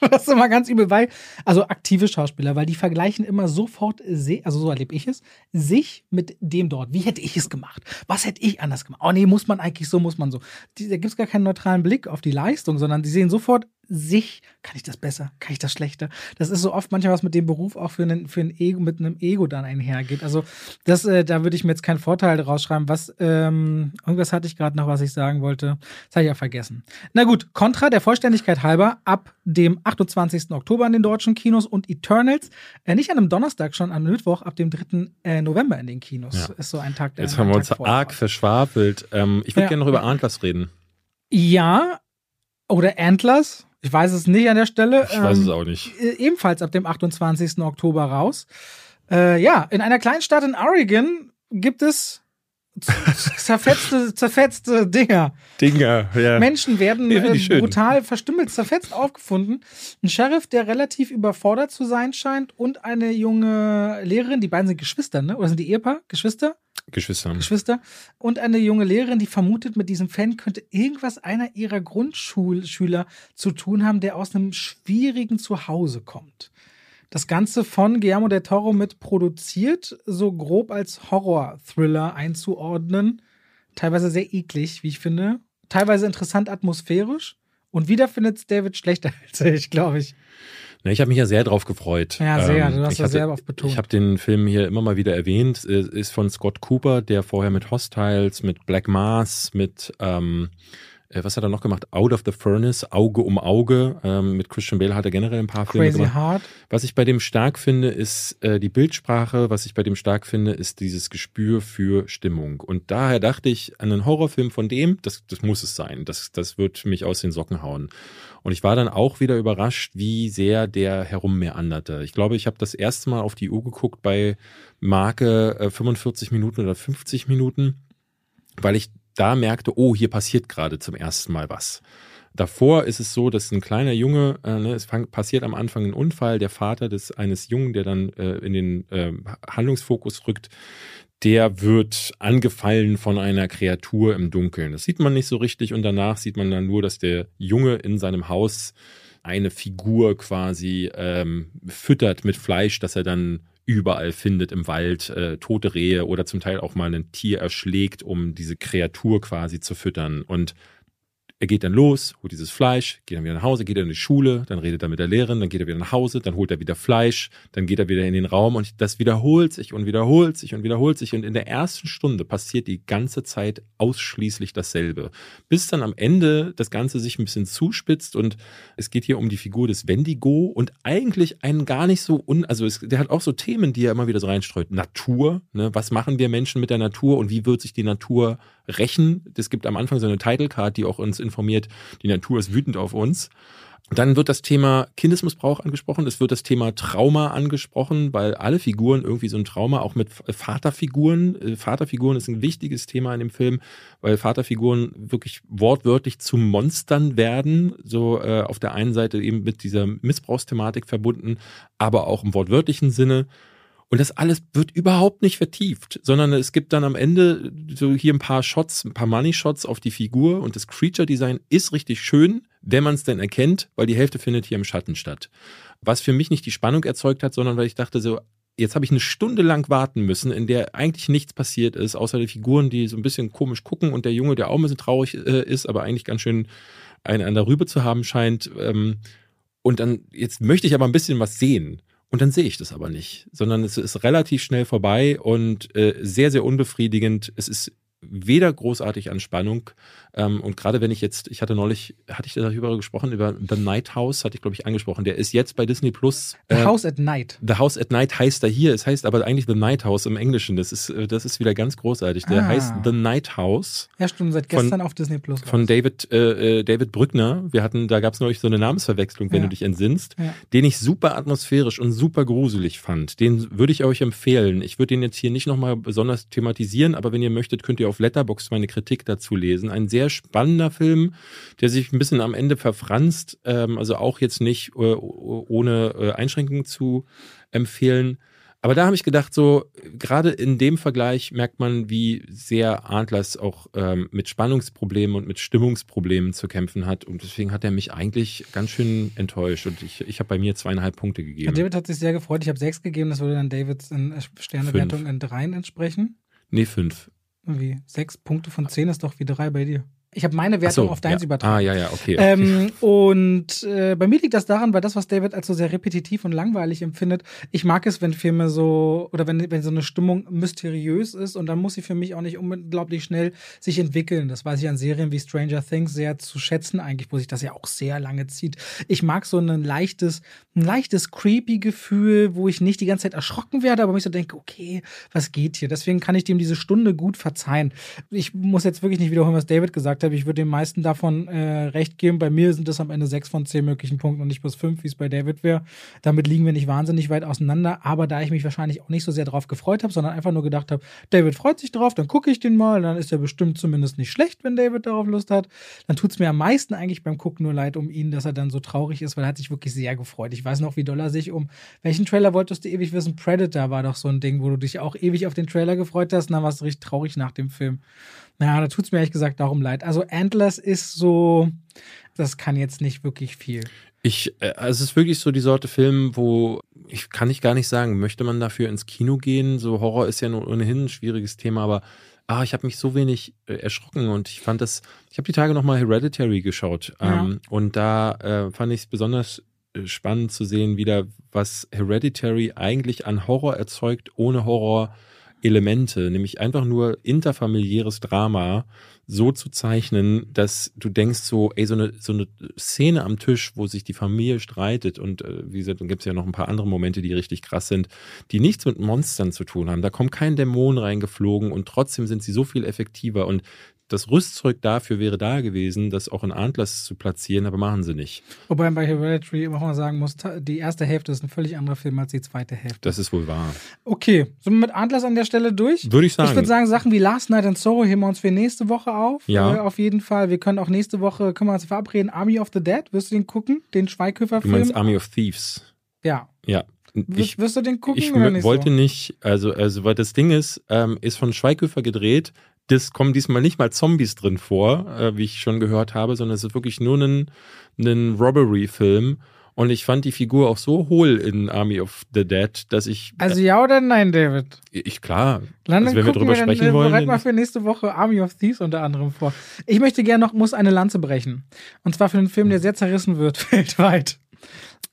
<laughs> das ist immer ganz übel, weil, also aktive Schauspieler, weil die vergleichen immer sofort, also so erlebe ich es, sich mit dem dort. Wie hätte ich es gemacht? Was hätte ich anders gemacht? Oh nee, muss man eigentlich so, muss man so. da gibt es gar keinen neutralen Blick auf die Leistung, sondern die sehen sofort sich, kann ich das besser, kann ich das schlechter? Das ist so oft manchmal was mit dem Beruf auch für, einen, für ein Ego, mit einem Ego dann einhergeht. Also das, äh, da würde ich mir jetzt keinen Vorteil rausschreiben. Was, ähm, irgendwas hatte ich gerade noch, was ich sagen wollte. Das habe ich ja vergessen. Na gut, Contra, der Vollständigkeit halber, ab dem 28. Oktober in den deutschen Kinos und Eternals, äh, nicht an einem Donnerstag, schon am Mittwoch, ab dem 3. Äh, November in den Kinos. Ja. Ist so ein Tag, der Jetzt haben wir uns arg verschwafelt. Ähm, ich würde ja. gerne noch über Antlers reden. Ja, oder Antlers. Ich weiß es nicht an der Stelle. Ich weiß es auch nicht. Äh, ebenfalls ab dem 28. Oktober raus. Äh, ja, in einer kleinen Stadt in Oregon gibt es <laughs> zerfetzte, zerfetzte Dinger. Dinger, ja. Menschen werden Ja, äh, brutal verstümmelt, zerfetzt aufgefunden. Ein Sheriff, der relativ überfordert zu sein scheint und eine junge Lehrerin, die beiden sind Geschwister, ne? Oder sind die Ehepaar? Geschwister? Geschwister. Geschwister. Und eine junge Lehrerin, die vermutet, mit diesem Fan könnte irgendwas einer ihrer Grundschulschüler zu tun haben, der aus einem schwierigen Zuhause kommt. Das Ganze von Guillermo del Toro mit produziert, so grob als Horror-Thriller einzuordnen. Teilweise sehr eklig, wie ich finde. Teilweise interessant atmosphärisch. Und wieder findet es David schlechter <laughs> als ich, glaube ich. Na, ich habe mich ja sehr drauf gefreut. Ja, sehr. Ähm, du hast ich ja hatte- sehr oft betont. Ich habe den Film hier immer mal wieder erwähnt. Ist von Scott Cooper, der vorher mit Hostiles, mit Black Mass, mit ähm, äh, was hat er noch gemacht? Out of the Furnace, Auge um Auge. Ähm, mit Christian Bale hat er generell ein paar Filme Crazy gemacht. Hard. Was ich bei dem stark finde, ist äh, die Bildsprache. Was ich bei dem stark finde, ist dieses Gespür für Stimmung. Und daher dachte ich, an einen Horrorfilm von dem, das, das muss es sein. Das, das wird mich aus den Socken hauen. Und ich war dann auch wieder überrascht, wie sehr der herummeanderte. Ich glaube, ich habe das erste Mal auf die Uhr geguckt bei Marke äh, 45 Minuten oder 50 Minuten, weil ich da merkte, oh, hier passiert gerade zum ersten Mal was. Davor ist es so, dass ein kleiner Junge, äh, ne, es fang, passiert am Anfang ein Unfall, der Vater des eines Jungen, der dann äh, in den äh, Handlungsfokus rückt, der wird angefallen von einer Kreatur im Dunkeln. Das sieht man nicht so richtig und danach sieht man dann nur, dass der Junge in seinem Haus eine Figur quasi ähm, füttert mit Fleisch, das er dann überall findet im Wald, äh, tote Rehe oder zum Teil auch mal ein Tier erschlägt, um diese Kreatur quasi zu füttern. Und er geht dann los, holt dieses Fleisch, geht dann wieder nach Hause, geht in die Schule, dann redet er mit der Lehrerin, dann geht er wieder nach Hause, dann holt er wieder Fleisch, dann geht er wieder in den Raum und das wiederholt sich und wiederholt sich und wiederholt sich. Und in der ersten Stunde passiert die ganze Zeit ausschließlich dasselbe. Bis dann am Ende das Ganze sich ein bisschen zuspitzt und es geht hier um die Figur des Wendigo und eigentlich einen gar nicht so un, also es, der hat auch so Themen, die er immer wieder so reinstreut. Natur, ne? was machen wir Menschen mit der Natur und wie wird sich die Natur rächen? Es gibt am Anfang so eine Title Card, die auch uns informiert, die Natur ist wütend auf uns. Dann wird das Thema Kindesmissbrauch angesprochen, es wird das Thema Trauma angesprochen, weil alle Figuren irgendwie so ein Trauma, auch mit Vaterfiguren. Äh, Vaterfiguren ist ein wichtiges Thema in dem Film, weil Vaterfiguren wirklich wortwörtlich zu Monstern werden, so äh, auf der einen Seite eben mit dieser Missbrauchsthematik verbunden, aber auch im wortwörtlichen Sinne. Und das alles wird überhaupt nicht vertieft, sondern es gibt dann am Ende so hier ein paar Shots, ein paar Money-Shots auf die Figur und das Creature-Design ist richtig schön, wenn man es denn erkennt, weil die Hälfte findet hier im Schatten statt. Was für mich nicht die Spannung erzeugt hat, sondern weil ich dachte so, jetzt habe ich eine Stunde lang warten müssen, in der eigentlich nichts passiert ist, außer die Figuren, die so ein bisschen komisch gucken und der Junge, der auch ein bisschen traurig äh, ist, aber eigentlich ganz schön einen an der Rübe zu haben scheint. Ähm, und dann, jetzt möchte ich aber ein bisschen was sehen. Und dann sehe ich das aber nicht, sondern es ist relativ schnell vorbei und äh, sehr, sehr unbefriedigend. Es ist weder großartig an Spannung ähm, und gerade wenn ich jetzt, ich hatte neulich, hatte ich darüber gesprochen, über The Night House, hatte ich glaube ich angesprochen, der ist jetzt bei Disney Plus. The äh, House at Night. The House at Night heißt er hier, es heißt aber eigentlich The Night House im Englischen, das ist, äh, das ist wieder ganz großartig. Der Ah. heißt The Night House Ja, stimmt, seit Von- gestern auf Disney Plus. von. David, äh, äh, David Brückner. Wir hatten, da gab es neulich so eine Namensverwechslung, wenn Ja. du dich entsinnst, Ja. den ich super atmosphärisch und super gruselig fand. Den würde ich euch empfehlen. Ich würde den jetzt hier nicht nochmal besonders thematisieren, aber wenn ihr möchtet, könnt ihr auf Letterboxd meine Kritik dazu lesen. Ein sehr spannender Film, der sich ein bisschen am Ende verfranst, ähm, also auch jetzt nicht äh, ohne äh, Einschränkungen zu empfehlen. Aber da habe ich gedacht, so gerade in dem Vergleich merkt man, wie sehr Adlers auch ähm, mit Spannungsproblemen und mit Stimmungsproblemen zu kämpfen hat. Und deswegen hat er mich eigentlich ganz schön enttäuscht. Und ich, ich habe bei mir zweieinhalb Punkte gegeben. David hat sich sehr gefreut. Ich habe sechs gegeben. Das würde dann Davids in äh, Sternewertung in dreien entsprechen. Nee, fünf. Wie? Sechs Punkte von zehn ist doch wie drei bei dir. Ich habe meine Wertung so, auf deins ja. übertragen. Ah, ja, ja, okay. Ähm, und äh, bei mir liegt das daran, weil das, was David als so sehr repetitiv und langweilig empfindet, ich mag es, wenn Filme so, oder wenn, wenn so eine Stimmung mysteriös ist und dann muss sie für mich auch nicht unglaublich schnell sich entwickeln. Das weiß ich an Serien wie Stranger Things sehr zu schätzen, eigentlich, wo sich das ja auch sehr lange zieht. Ich mag so ein leichtes, ein leichtes creepy Gefühl, wo ich nicht die ganze Zeit erschrocken werde, aber mich so denke, okay, was geht hier? Deswegen kann ich dem diese Stunde gut verzeihen. Ich muss jetzt wirklich nicht wiederholen, was David gesagt gesagt habe, ich würde den meisten davon äh, recht geben. Bei mir sind das am Ende sechs von zehn möglichen Punkten und nicht plus fünf, wie es bei David wäre. Damit liegen wir nicht wahnsinnig weit auseinander. Aber da ich mich wahrscheinlich auch nicht so sehr drauf gefreut habe, sondern einfach nur gedacht habe, David freut sich drauf, dann gucke ich den mal. Dann ist er bestimmt zumindest nicht schlecht, wenn David darauf Lust hat. Dann tut es mir am meisten eigentlich beim Gucken nur leid um ihn, dass er dann so traurig ist, weil er hat sich wirklich sehr gefreut. Ich weiß noch, wie doll er sich um welchen Trailer wolltest du ewig wissen? Predator war doch so ein Ding, wo du dich auch ewig auf den Trailer gefreut hast und dann warst du richtig traurig nach dem Film. Ja, da tut es mir ehrlich gesagt darum leid. Also Antlers ist so, das kann jetzt nicht wirklich viel. Ich, äh, also es ist wirklich so die Sorte Film, wo ich kann ich gar nicht sagen, möchte man dafür ins Kino gehen? So Horror ist ja nur ohnehin ein schwieriges Thema, aber ah, ich habe mich so wenig äh, erschrocken und ich fand das, ich habe die Tage nochmal Hereditary geschaut ja. ähm, und da äh, fand ich es besonders äh, spannend zu sehen, wieder was Hereditary eigentlich an Horror erzeugt, ohne Horror Elemente, nämlich einfach nur interfamiliäres Drama so zu zeichnen, dass du denkst so, ey, so eine, so eine Szene am Tisch, wo sich die Familie streitet und äh, wie gesagt, dann gibt es ja noch ein paar andere Momente, die richtig krass sind, die nichts mit Monstern zu tun haben. Da kommt kein Dämon reingeflogen und trotzdem sind sie so viel effektiver und das Rüstzeug dafür wäre da gewesen, das auch in Antlers zu platzieren, aber machen sie nicht. Wobei man bei Hereditary immer mal sagen muss, die erste Hälfte ist ein völlig anderer Film als die zweite Hälfte. Das ist wohl wahr. Okay, sind wir mit Antlers an der Stelle durch? Würde ich sagen. Ich würde sagen, Sachen wie Last Night in Soho heben wir uns für nächste Woche auf. Ja. Äh, auf jeden Fall. Wir können auch nächste Woche, können wir uns verabreden, Army of the Dead. Wirst du den gucken? Den Schweighöfer-Film? Du meinst Army of Thieves? Ja. Ja. Ich, wirst du den gucken? Ich oder nicht wollte so? nicht, also, also, weil das Ding ist, ähm, ist von Schweighöfer gedreht, das kommen diesmal nicht mal Zombies drin vor, äh, wie ich schon gehört habe, sondern es ist wirklich nur ein, ein Robbery-Film. Und ich fand die Figur auch so hohl in Army of the Dead, dass ich. Also ja oder nein, David? Ich, klar. Dann also, wenn wir drüber wir sprechen dann, wollen. Bereit mal für nächste Woche Army of Thieves unter anderem vor. Ich möchte gerne noch, muss eine Lanze brechen. Und zwar für einen Film, der sehr zerrissen wird, <laughs> weltweit.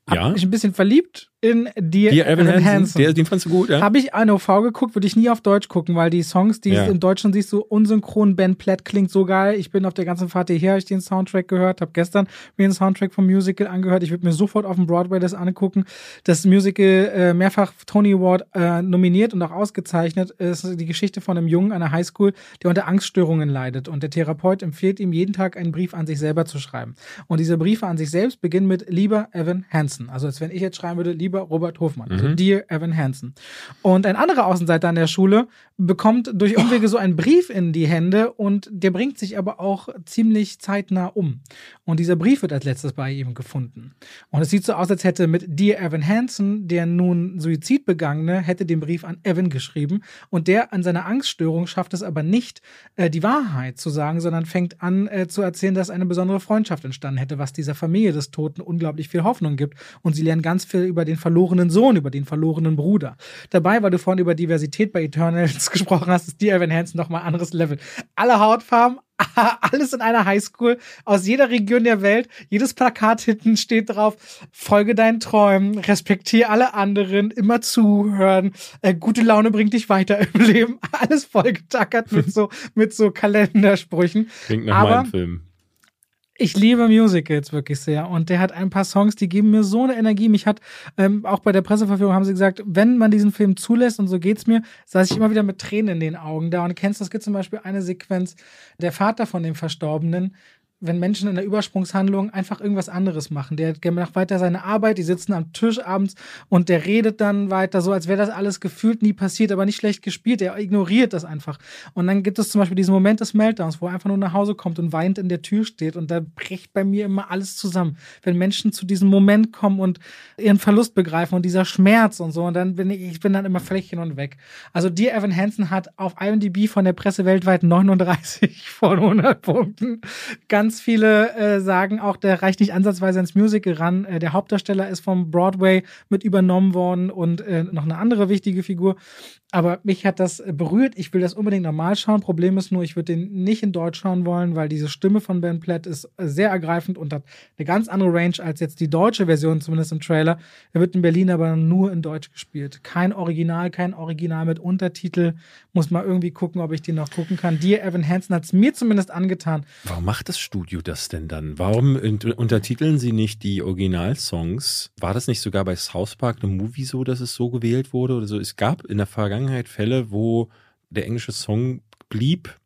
Hab Ja. mich ein bisschen verliebt in Dear, Dear Evan Evan Hansen, der, den fandst du gut, ja? Habe ich eine OV geguckt, würde ich nie auf Deutsch gucken, weil die Songs, die Ja. im Deutschen siehst du unsynchron, Ben Platt klingt so geil. Ich bin auf der ganzen Fahrt hierher, habe ich den Soundtrack gehört, habe gestern mir den Soundtrack vom Musical angehört. Ich würde mir sofort auf dem Broadway das angucken. Das Musical äh, mehrfach Tony Award äh, nominiert und auch ausgezeichnet ist die Geschichte von einem Jungen an der Highschool, der unter Angststörungen leidet und der Therapeut empfiehlt ihm jeden Tag einen Brief an sich selber zu schreiben. Und diese Briefe an sich selbst beginnen mit lieber Evan Hansen. Also als wenn ich jetzt schreiben würde, lieber Robert Hofmann. Also Mhm. Dear Evan Hansen. Und ein anderer Außenseiter an der Schule bekommt durch Umwege so einen Brief in die Hände und der bringt sich aber auch ziemlich zeitnah um. Und dieser Brief wird als letztes bei ihm gefunden. Und es sieht so aus, als hätte mit Dear Evan Hansen, der nun Suizid begangene, hätte den Brief an Evan geschrieben. Und der an seiner Angststörung schafft es aber nicht, äh, die Wahrheit zu sagen, sondern fängt an äh, zu erzählen, dass eine besondere Freundschaft entstanden hätte, was dieser Familie des Toten unglaublich viel Hoffnung gibt. Und sie lernen ganz viel über den verlorenen Sohn, über den verlorenen Bruder. Dabei, weil du vorhin über Diversität bei Eternals <laughs> gesprochen hast, ist Dear Evan Hansen nochmal ein anderes Level. Alle Hautfarben, <laughs> alles in einer Highschool, aus jeder Region der Welt. Jedes Plakat hinten steht drauf, folge deinen Träumen, respektiere alle anderen, immer zuhören, äh, gute Laune bringt dich weiter <laughs> im Leben. Alles vollgetackert mit so, mit so Kalendersprüchen. Klingt nach Aber- meinem Film. Ich liebe Musicals wirklich sehr und der hat ein paar Songs, die geben mir so eine Energie. Mich hat ähm, auch bei der Presseverführung haben sie gesagt, wenn man diesen Film zulässt und so geht's mir, saß ich immer wieder mit Tränen in den Augen da. Und kennst du, es gibt zum Beispiel eine Sequenz, der Vater von dem Verstorbenen wenn Menschen in der Übersprungshandlung einfach irgendwas anderes machen. Der, macht weiter seine Arbeit, die sitzen am Tisch abends und der redet dann weiter, so als wäre das alles gefühlt nie passiert, aber nicht schlecht gespielt. Der ignoriert das einfach. Und dann gibt es zum Beispiel diesen Moment des Meltdowns, wo er einfach nur nach Hause kommt und weint in der Tür steht. Und da bricht bei mir immer alles zusammen. Wenn Menschen zu diesem Moment kommen und ihren Verlust begreifen und dieser Schmerz und so, und dann bin ich, ich bin dann immer völlig hin und weg. Also Dear Evan Hansen hat auf IMDb von der Presse weltweit 39 <laughs> von 100 Punkten. Ganz ganz viele äh, sagen auch, der reicht nicht ansatzweise ins Musical ran. Äh, der Hauptdarsteller ist vom Broadway mit übernommen worden und äh, noch eine andere wichtige Figur. Aber mich hat das berührt. Ich will das unbedingt normal schauen. Problem ist nur, ich würde den nicht in Deutsch schauen wollen, weil diese Stimme von Ben Platt ist sehr ergreifend und hat eine ganz andere Range als jetzt die deutsche Version, zumindest im Trailer. Er wird in Berlin aber nur in Deutsch gespielt. Kein Original, kein Original mit Untertitel. Muss mal irgendwie gucken, ob ich den noch gucken kann. Dir, Evan Hansen, hat es mir zumindest angetan. Warum macht das Studio das denn dann? Warum untertiteln sie nicht die Originalsongs? War das nicht sogar bei South Park, einem Movie so, dass es so gewählt wurde oder so? Es gab in der Vergangenheit Fälle, wo der englische Song blieb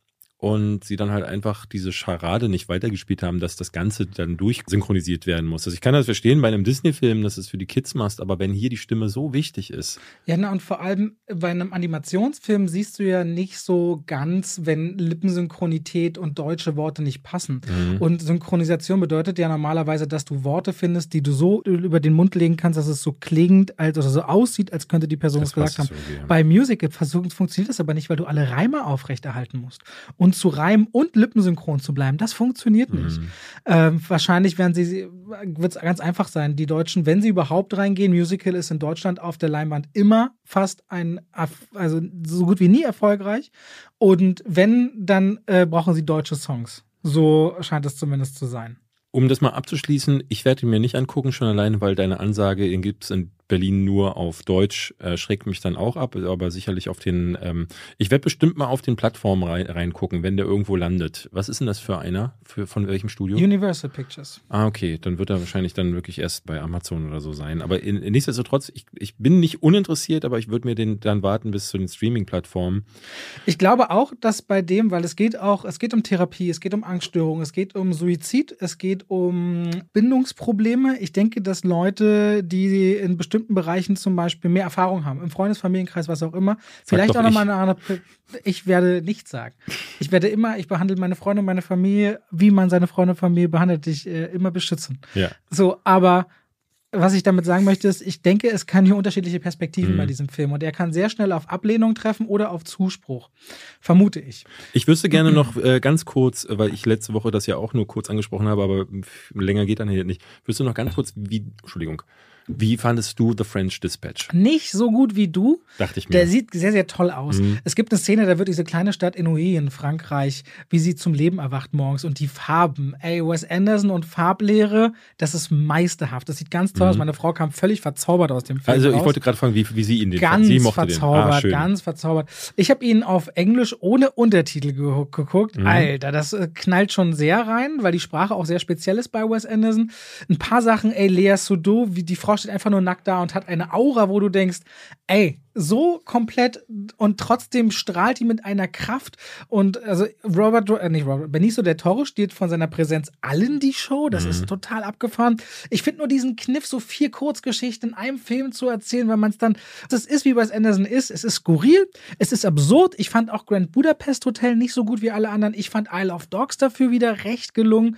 und sie dann halt einfach diese Scharade nicht weitergespielt haben, dass das Ganze dann durchsynchronisiert werden muss. Also ich kann das verstehen bei einem Disney-Film, dass es für die Kids machst, aber wenn hier die Stimme so wichtig ist. Ja, na, und vor allem bei einem Animationsfilm siehst du ja nicht so ganz, wenn Lippensynchronität und deutsche Worte nicht passen. Mhm. Und Synchronisation bedeutet ja normalerweise, dass du Worte findest, die du so über den Mund legen kannst, dass es so klingt, also so aussieht, als könnte die Person es gesagt haben. So, ja. Bei Musical funktioniert das aber nicht, weil du alle Reime aufrechterhalten musst. Und und zu reimen und lippensynchron zu bleiben. Das funktioniert nicht. Mhm. Ähm, wahrscheinlich werden sie, wird es ganz einfach sein. Die Deutschen, wenn sie überhaupt reingehen, Musical ist in Deutschland auf der Leinwand immer fast ein, also so gut wie nie erfolgreich. Und wenn, dann äh, brauchen sie deutsche Songs. So scheint es zumindest zu sein. Um das mal abzuschließen, ich werde ihn mir nicht angucken, schon alleine, weil deine Ansage, ihn gibt es in Berlin nur auf Deutsch, äh, schreckt mich dann auch ab, aber sicherlich auf den, ähm, ich werde bestimmt mal auf den Plattformen rein, reingucken, wenn der irgendwo landet. Was ist denn das für einer? Für, von welchem Studio? Universal Pictures. Ah, okay, dann wird er wahrscheinlich dann wirklich erst bei Amazon oder so sein. Aber in, in nichtsdestotrotz, ich, ich bin nicht uninteressiert, aber ich würde mir den dann warten bis zu den Streaming-Plattformen. Ich glaube auch, dass bei dem, weil es geht auch, es geht um Therapie, es geht um Angststörungen, es geht um Suizid, es geht um Bindungsprobleme. Ich denke, dass Leute, die in bestimmten bestimmten Bereichen zum Beispiel mehr Erfahrung haben, im Freundesfamilienkreis, was auch immer. Vielleicht auch nochmal eine andere. Ich werde nichts sagen. Ich werde immer, ich behandle meine Freunde und meine Familie, wie man seine Freunde und Familie behandelt, dich äh, immer beschützen. Ja. So, aber was ich damit sagen möchte, ist, ich denke, es kann hier unterschiedliche Perspektiven mhm. bei diesem Film und er kann sehr schnell auf Ablehnung treffen oder auf Zuspruch. Vermute ich. Ich wüsste gerne noch äh, ganz kurz, weil ich letzte Woche das ja auch nur kurz angesprochen habe, aber länger geht dann hier nicht. Wüsste noch ganz kurz, wie, Entschuldigung, wie fandest du The French Dispatch? Nicht so gut wie du. Dachte ich mir. Der sieht sehr, sehr toll aus. Mhm. Es gibt eine Szene, da wird diese kleine Stadt Inouye in Frankreich, wie sie zum Leben erwacht morgens und die Farben. Ey, Wes Anderson und Farblehre, das ist meisterhaft. Das sieht ganz toll mhm. aus. Meine Frau kam völlig verzaubert aus dem Film. Also, ich raus. wollte gerade fragen, wie, wie sie ihn den Ganz sie verzaubert, ah, ganz verzaubert. Ich habe ihn auf Englisch ohne Untertitel ge geguckt. Mhm. Alter, das äh, knallt schon sehr rein, weil die Sprache auch sehr speziell ist bei Wes Anderson. Ein paar Sachen, ey, Lea Sudou, wie die Frau steht einfach nur nackt da und hat eine Aura, wo du denkst, ey, so komplett und trotzdem strahlt die mit einer Kraft und also Robert, äh, nicht Robert, Benicio del Toro steht von seiner Präsenz allen die Show, das mhm. ist total abgefahren. Ich finde nur diesen Kniff, so vier Kurzgeschichten in einem Film zu erzählen, weil man es dann, das ist wie bei Anderson ist, es ist skurril, es ist absurd. Ich fand auch Grand Budapest Hotel nicht so gut wie alle anderen. Ich fand Isle of Dogs dafür wieder recht gelungen.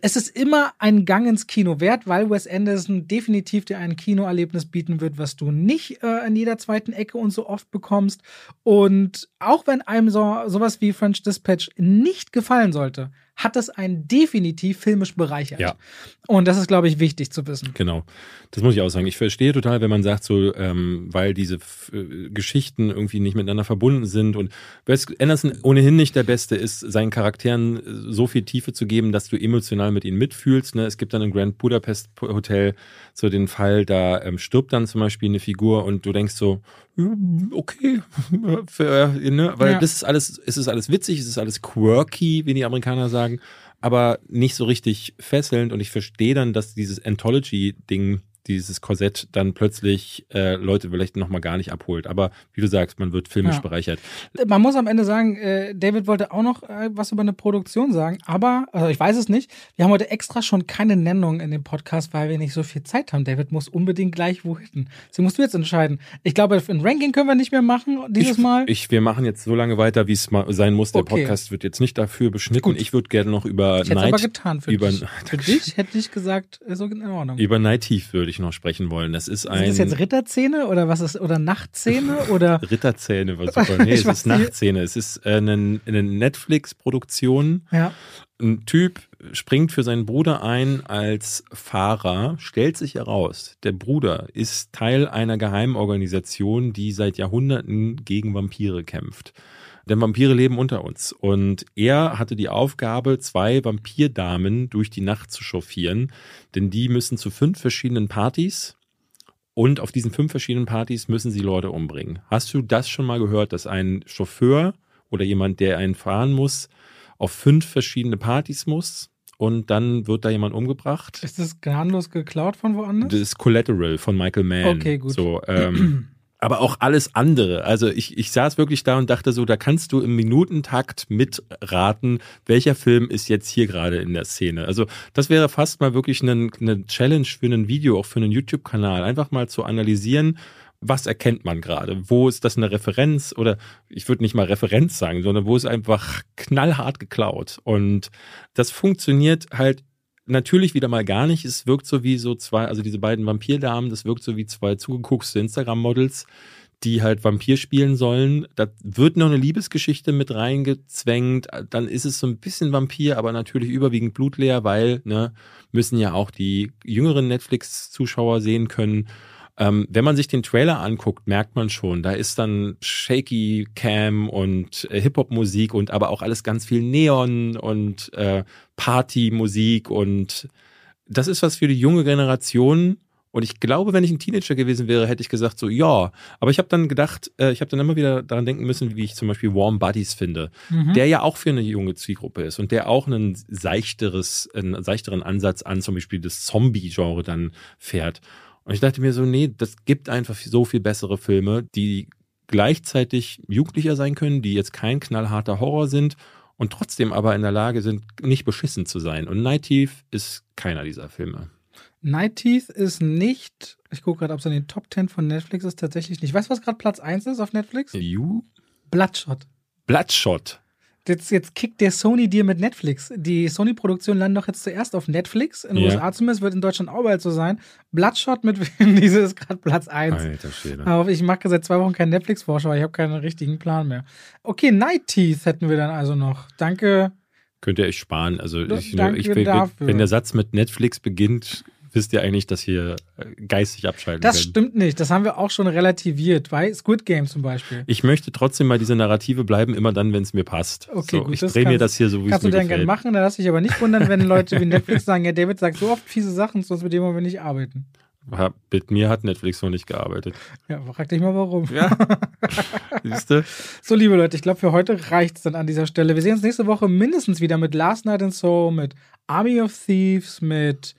Es ist immer ein Gang ins Kino wert, weil Wes Anderson definitiv dir ein Kinoerlebnis bieten wird, was du nicht äh, in jeder zweiten Ecke und so oft bekommst. Und auch wenn einem so sowas wie French Dispatch nicht gefallen sollte, hat das einen definitiv filmisch bereichert. Ja. Und das ist, glaube ich, wichtig zu wissen. Genau. Das muss ich auch sagen. Ich verstehe total, wenn man sagt, so, ähm, weil diese äh, Geschichten irgendwie nicht miteinander verbunden sind und Wes Anderson ohnehin nicht der Beste ist, seinen Charakteren äh, so viel Tiefe zu geben, dass du emotional mit ihnen mitfühlst. Ne? Es gibt dann im Grand Budapest Hotel so den Fall, da ähm, stirbt dann zum Beispiel eine Figur und du denkst so, okay, <laughs> Für, ne? weil ja. das ist alles, es ist alles witzig, es ist alles quirky, wie die Amerikaner sagen, aber nicht so richtig fesselnd und ich verstehe dann, dass dieses Anthology-Ding dieses Korsett dann plötzlich äh, Leute vielleicht nochmal gar nicht abholt. Aber wie du sagst, man wird filmisch Ja. bereichert. Man muss am Ende sagen, äh, David wollte auch noch äh, was über eine Produktion sagen, aber, also ich weiß es nicht, wir haben heute extra schon keine Nennung in dem Podcast, weil wir nicht so viel Zeit haben. David muss unbedingt gleich wohin. Sie musst du jetzt entscheiden. Ich glaube, ein Ranking können wir nicht mehr machen dieses ich, Mal. Ich, wir machen jetzt so lange weiter, wie es mal sein muss. Der Okay. Podcast wird jetzt nicht dafür beschnitten. Gut. Ich würde gerne noch über Ich hätte es aber Night, getan für über, dich. <laughs> Für dich hätte ich gesagt, so in Ordnung. über Night Thief würde ich noch sprechen wollen. Das ist Sind ein das jetzt Ritterzähne oder was ist, oder Nachtzähne oder? <laughs> Ritterzähne, war super. <laughs> Nee, Ich es ist. Nachtzähne. Es ist äh, eine, eine Netflix-Produktion. Ja. Ein Typ springt für seinen Bruder ein als Fahrer, stellt sich heraus, der Bruder ist Teil einer Geheimorganisation, die seit Jahrhunderten gegen Vampire kämpft. Denn Vampire leben unter uns. Und er hatte die Aufgabe, zwei Vampirdamen durch die Nacht zu chauffieren, denn die müssen zu fünf verschiedenen Partys und auf diesen fünf verschiedenen Partys müssen sie Leute umbringen. Hast du das schon mal gehört, dass ein Chauffeur oder jemand, der einen fahren muss, auf fünf verschiedene Partys muss und dann wird da jemand umgebracht? Ist das gnadenlos geklaut von woanders? Das ist Collateral von Michael Mann. Okay, gut. So, ähm, aber auch alles andere. Also ich, ich saß wirklich da und dachte so, da kannst du im Minutentakt mitraten, welcher Film ist jetzt hier gerade in der Szene. Also das wäre fast mal wirklich eine, eine Challenge für ein Video, auch für einen YouTube-Kanal, einfach mal zu analysieren, was erkennt man gerade? Wo ist das eine Referenz? Oder ich würde nicht mal Referenz sagen, sondern wo ist einfach knallhart geklaut? Und das funktioniert halt natürlich wieder mal gar nicht. Es wirkt so wie so zwei, also diese beiden Vampirdamen, das wirkt so wie zwei zugeguckste Instagram-Models, die halt Vampir spielen sollen. Da wird noch eine Liebesgeschichte mit reingezwängt. Dann ist es so ein bisschen Vampir, aber natürlich überwiegend blutleer, weil, ne, müssen ja auch die jüngeren Netflix-Zuschauer sehen können. Ähm, wenn man sich den Trailer anguckt, merkt man schon, da ist dann Shaky Cam und äh, Hip-Hop-Musik und aber auch alles ganz viel Neon und äh, Party-Musik und das ist was für die junge Generation. Und ich glaube, wenn ich ein Teenager gewesen wäre, hätte ich gesagt so, ja. Aber ich habe dann gedacht, äh, ich habe dann immer wieder daran denken müssen, wie ich zum Beispiel Warm Buddies finde, Mhm. der ja auch für eine junge Zielgruppe ist und der auch einen seichteres, einen seichteren Ansatz an zum Beispiel das Zombie-Genre dann fährt. Und ich dachte mir so, nee, das gibt einfach so viel bessere Filme, die gleichzeitig jugendlicher sein können, die jetzt kein knallharter Horror sind und trotzdem aber in der Lage sind, nicht beschissen zu sein. Und Night Thief ist keiner dieser Filme. Night Teeth ist nicht, ich gucke gerade, ob es in den Top 10 von Netflix ist, tatsächlich nicht. Weißt du, was gerade Platz 1 ist auf Netflix? You? Bloodshot. Bloodshot. Jetzt, jetzt kickt der Sony dir mit Netflix. Die Sony-Produktion landet doch jetzt zuerst auf Netflix. In den Ja. USA zumindest, wird in Deutschland auch bald so sein. Bloodshot mit Vin <laughs> Diesel ist gerade Platz 1. Alter Schwede. Aber ich mache seit zwei Wochen keinen Netflix-Vorschau, weil ich habe keinen richtigen Plan mehr. Okay, Night Teeth hätten wir dann also noch. Danke. Könnt ihr euch sparen. Also ich, danke ich, wenn, wenn der Satz mit Netflix beginnt, wisst ihr eigentlich, dass ihr äh, geistig abschalten Das könnt. stimmt nicht. Das haben wir auch schon relativiert. Bei Squid Game zum Beispiel. Ich möchte trotzdem mal diese Narrative bleiben, immer dann, wenn es mir passt. Okay, so, gut, ich drehe mir kannst- das hier so, wie es Kannst du dann gerne machen, da lass dich aber nicht wundern, wenn Leute wie Netflix sagen, ja, David sagt so oft fiese Sachen, sonst mit dem wollen wir nicht arbeiten. Mit mir hat Netflix noch nicht gearbeitet. Ja, frag dich mal warum. Ja. <laughs> Siehst du? So, liebe Leute, ich glaube, für heute reicht es dann an dieser Stelle. Wir sehen uns nächste Woche mindestens wieder mit Last Night in Soul, mit Army of Thieves, mit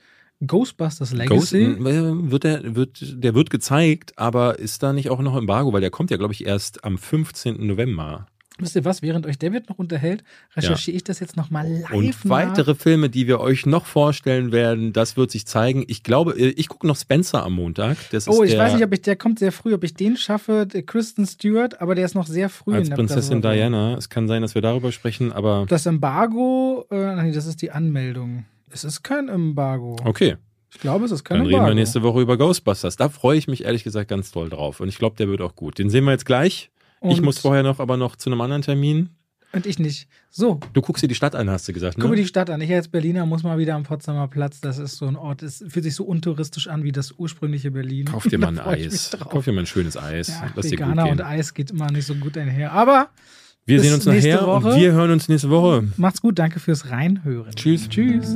Ghostbusters Ghost, Legacy. äh, wird der, wird, der wird gezeigt, aber ist da nicht auch noch Embargo? Weil der kommt ja, glaube ich, erst am 15. November. Wisst ihr was, während euch David noch unterhält, recherchiere ich das jetzt nochmal live Und nach. weitere Filme, die wir euch noch vorstellen werden, das wird sich zeigen. Ich glaube, äh, ich gucke noch Spencer am Montag. Das Oh, ist ich weiß nicht, ob ich, der kommt sehr früh, ob ich den schaffe, der Kristen Stewart, aber der ist noch sehr früh als in der Prinzessin. Diana. Es kann sein, dass wir darüber sprechen, aber Das Embargo, äh, nee, das ist die Anmeldung. Es ist kein Embargo. okay. Ich glaube, es ist kein Dann reden Embargo. wir nächste Woche über Ghostbusters. Da freue ich mich ehrlich gesagt ganz doll drauf. Und ich glaube, der wird auch gut. Den sehen wir jetzt gleich. ich Und- muss vorher noch, aber noch zu einem anderen Termin. Und ich nicht. So, Du guckst dir die Stadt an, hast du gesagt, ne? guck mir die Stadt an. Ich als Berliner muss mal wieder am Potsdamer Platz. Das ist so ein Ort. Es fühlt sich so untouristisch an wie das ursprüngliche Berlin. Kauf dir <laughs> mal ein ich Eis. Kauf dir mal ein schönes Eis. Ja, Lass Veganer und. Eis geht immer nicht so gut einher. Aber Wir bis sehen uns nachher Woche. und wir hören uns nächste Woche. macht's gut. Danke fürs Reinhören. Tschüss. Tschüss.